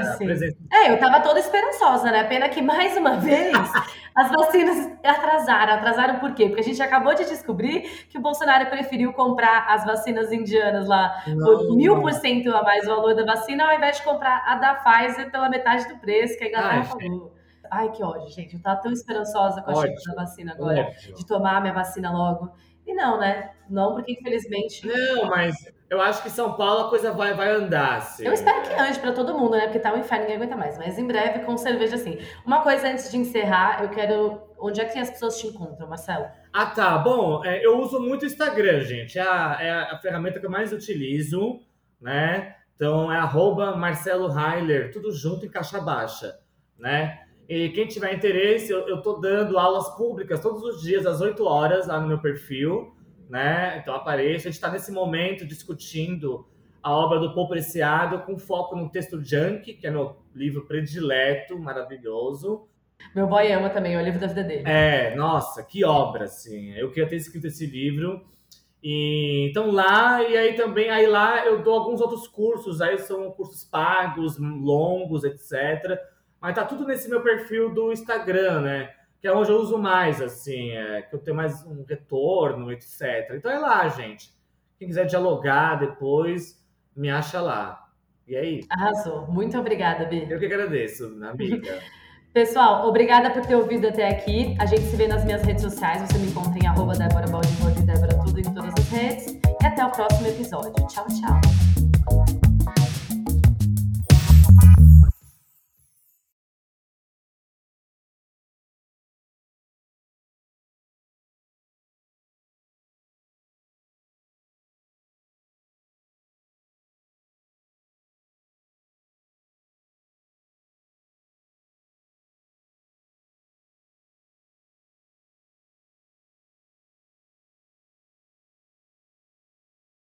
É, eu tava toda esperançosa, né? Pena que, mais uma vez, as vacinas atrasaram. Atrasaram por quê? Porque a gente acabou de descobrir que o Bolsonaro preferiu comprar as vacinas indianas lá Não. por mil por cento a mais o valor da vacina, ao invés de comprar a da Pfizer pela metade do preço, que a galera falou. Ai, que ódio, gente. Eu tava tão esperançosa com a chegada da vacina agora, ódio. de tomar a minha vacina logo. E não, né? Não, porque infelizmente. Não, mas eu acho que São Paulo a coisa vai, vai andar. Assim. Eu espero que ande para todo mundo, né? Porque tá um inferno, ninguém aguenta mais. Mas em breve, com cerveja assim. Uma coisa antes de encerrar, eu quero. Onde é que as pessoas te encontram, Marcelo? Ah, tá. Bom, é, eu uso muito o Instagram, gente. É a, é a ferramenta que eu mais utilizo, né? Então é arroba Marcelo Heiler, tudo junto em caixa baixa, né? E quem tiver interesse, eu estou dando aulas públicas todos os dias, às 8 horas, lá no meu perfil, né? Então apareça. A gente está nesse momento discutindo a obra do Paul Preciado com foco no texto Junk, que é meu livro predileto, maravilhoso. Meu boy ama também, é o livro da vida dele. É, nossa, que obra, assim. Eu queria ter escrito esse livro. E, então lá, e aí também, aí lá eu dou alguns outros cursos, aí são cursos pagos, longos, etc mas tá tudo nesse meu perfil do Instagram, né? Que é onde eu uso mais, assim, é, que eu tenho mais um retorno, etc. Então é lá, gente. Quem quiser dialogar depois, me acha lá. E é isso. Arrasou. Muito obrigada, Bi. Eu que agradeço, amiga. Pessoal, obrigada por ter ouvido até aqui. A gente se vê nas minhas redes sociais. Você me encontra em arroba Débora Baldi, Débora tudo em todas as redes. E até o próximo episódio. Tchau, tchau.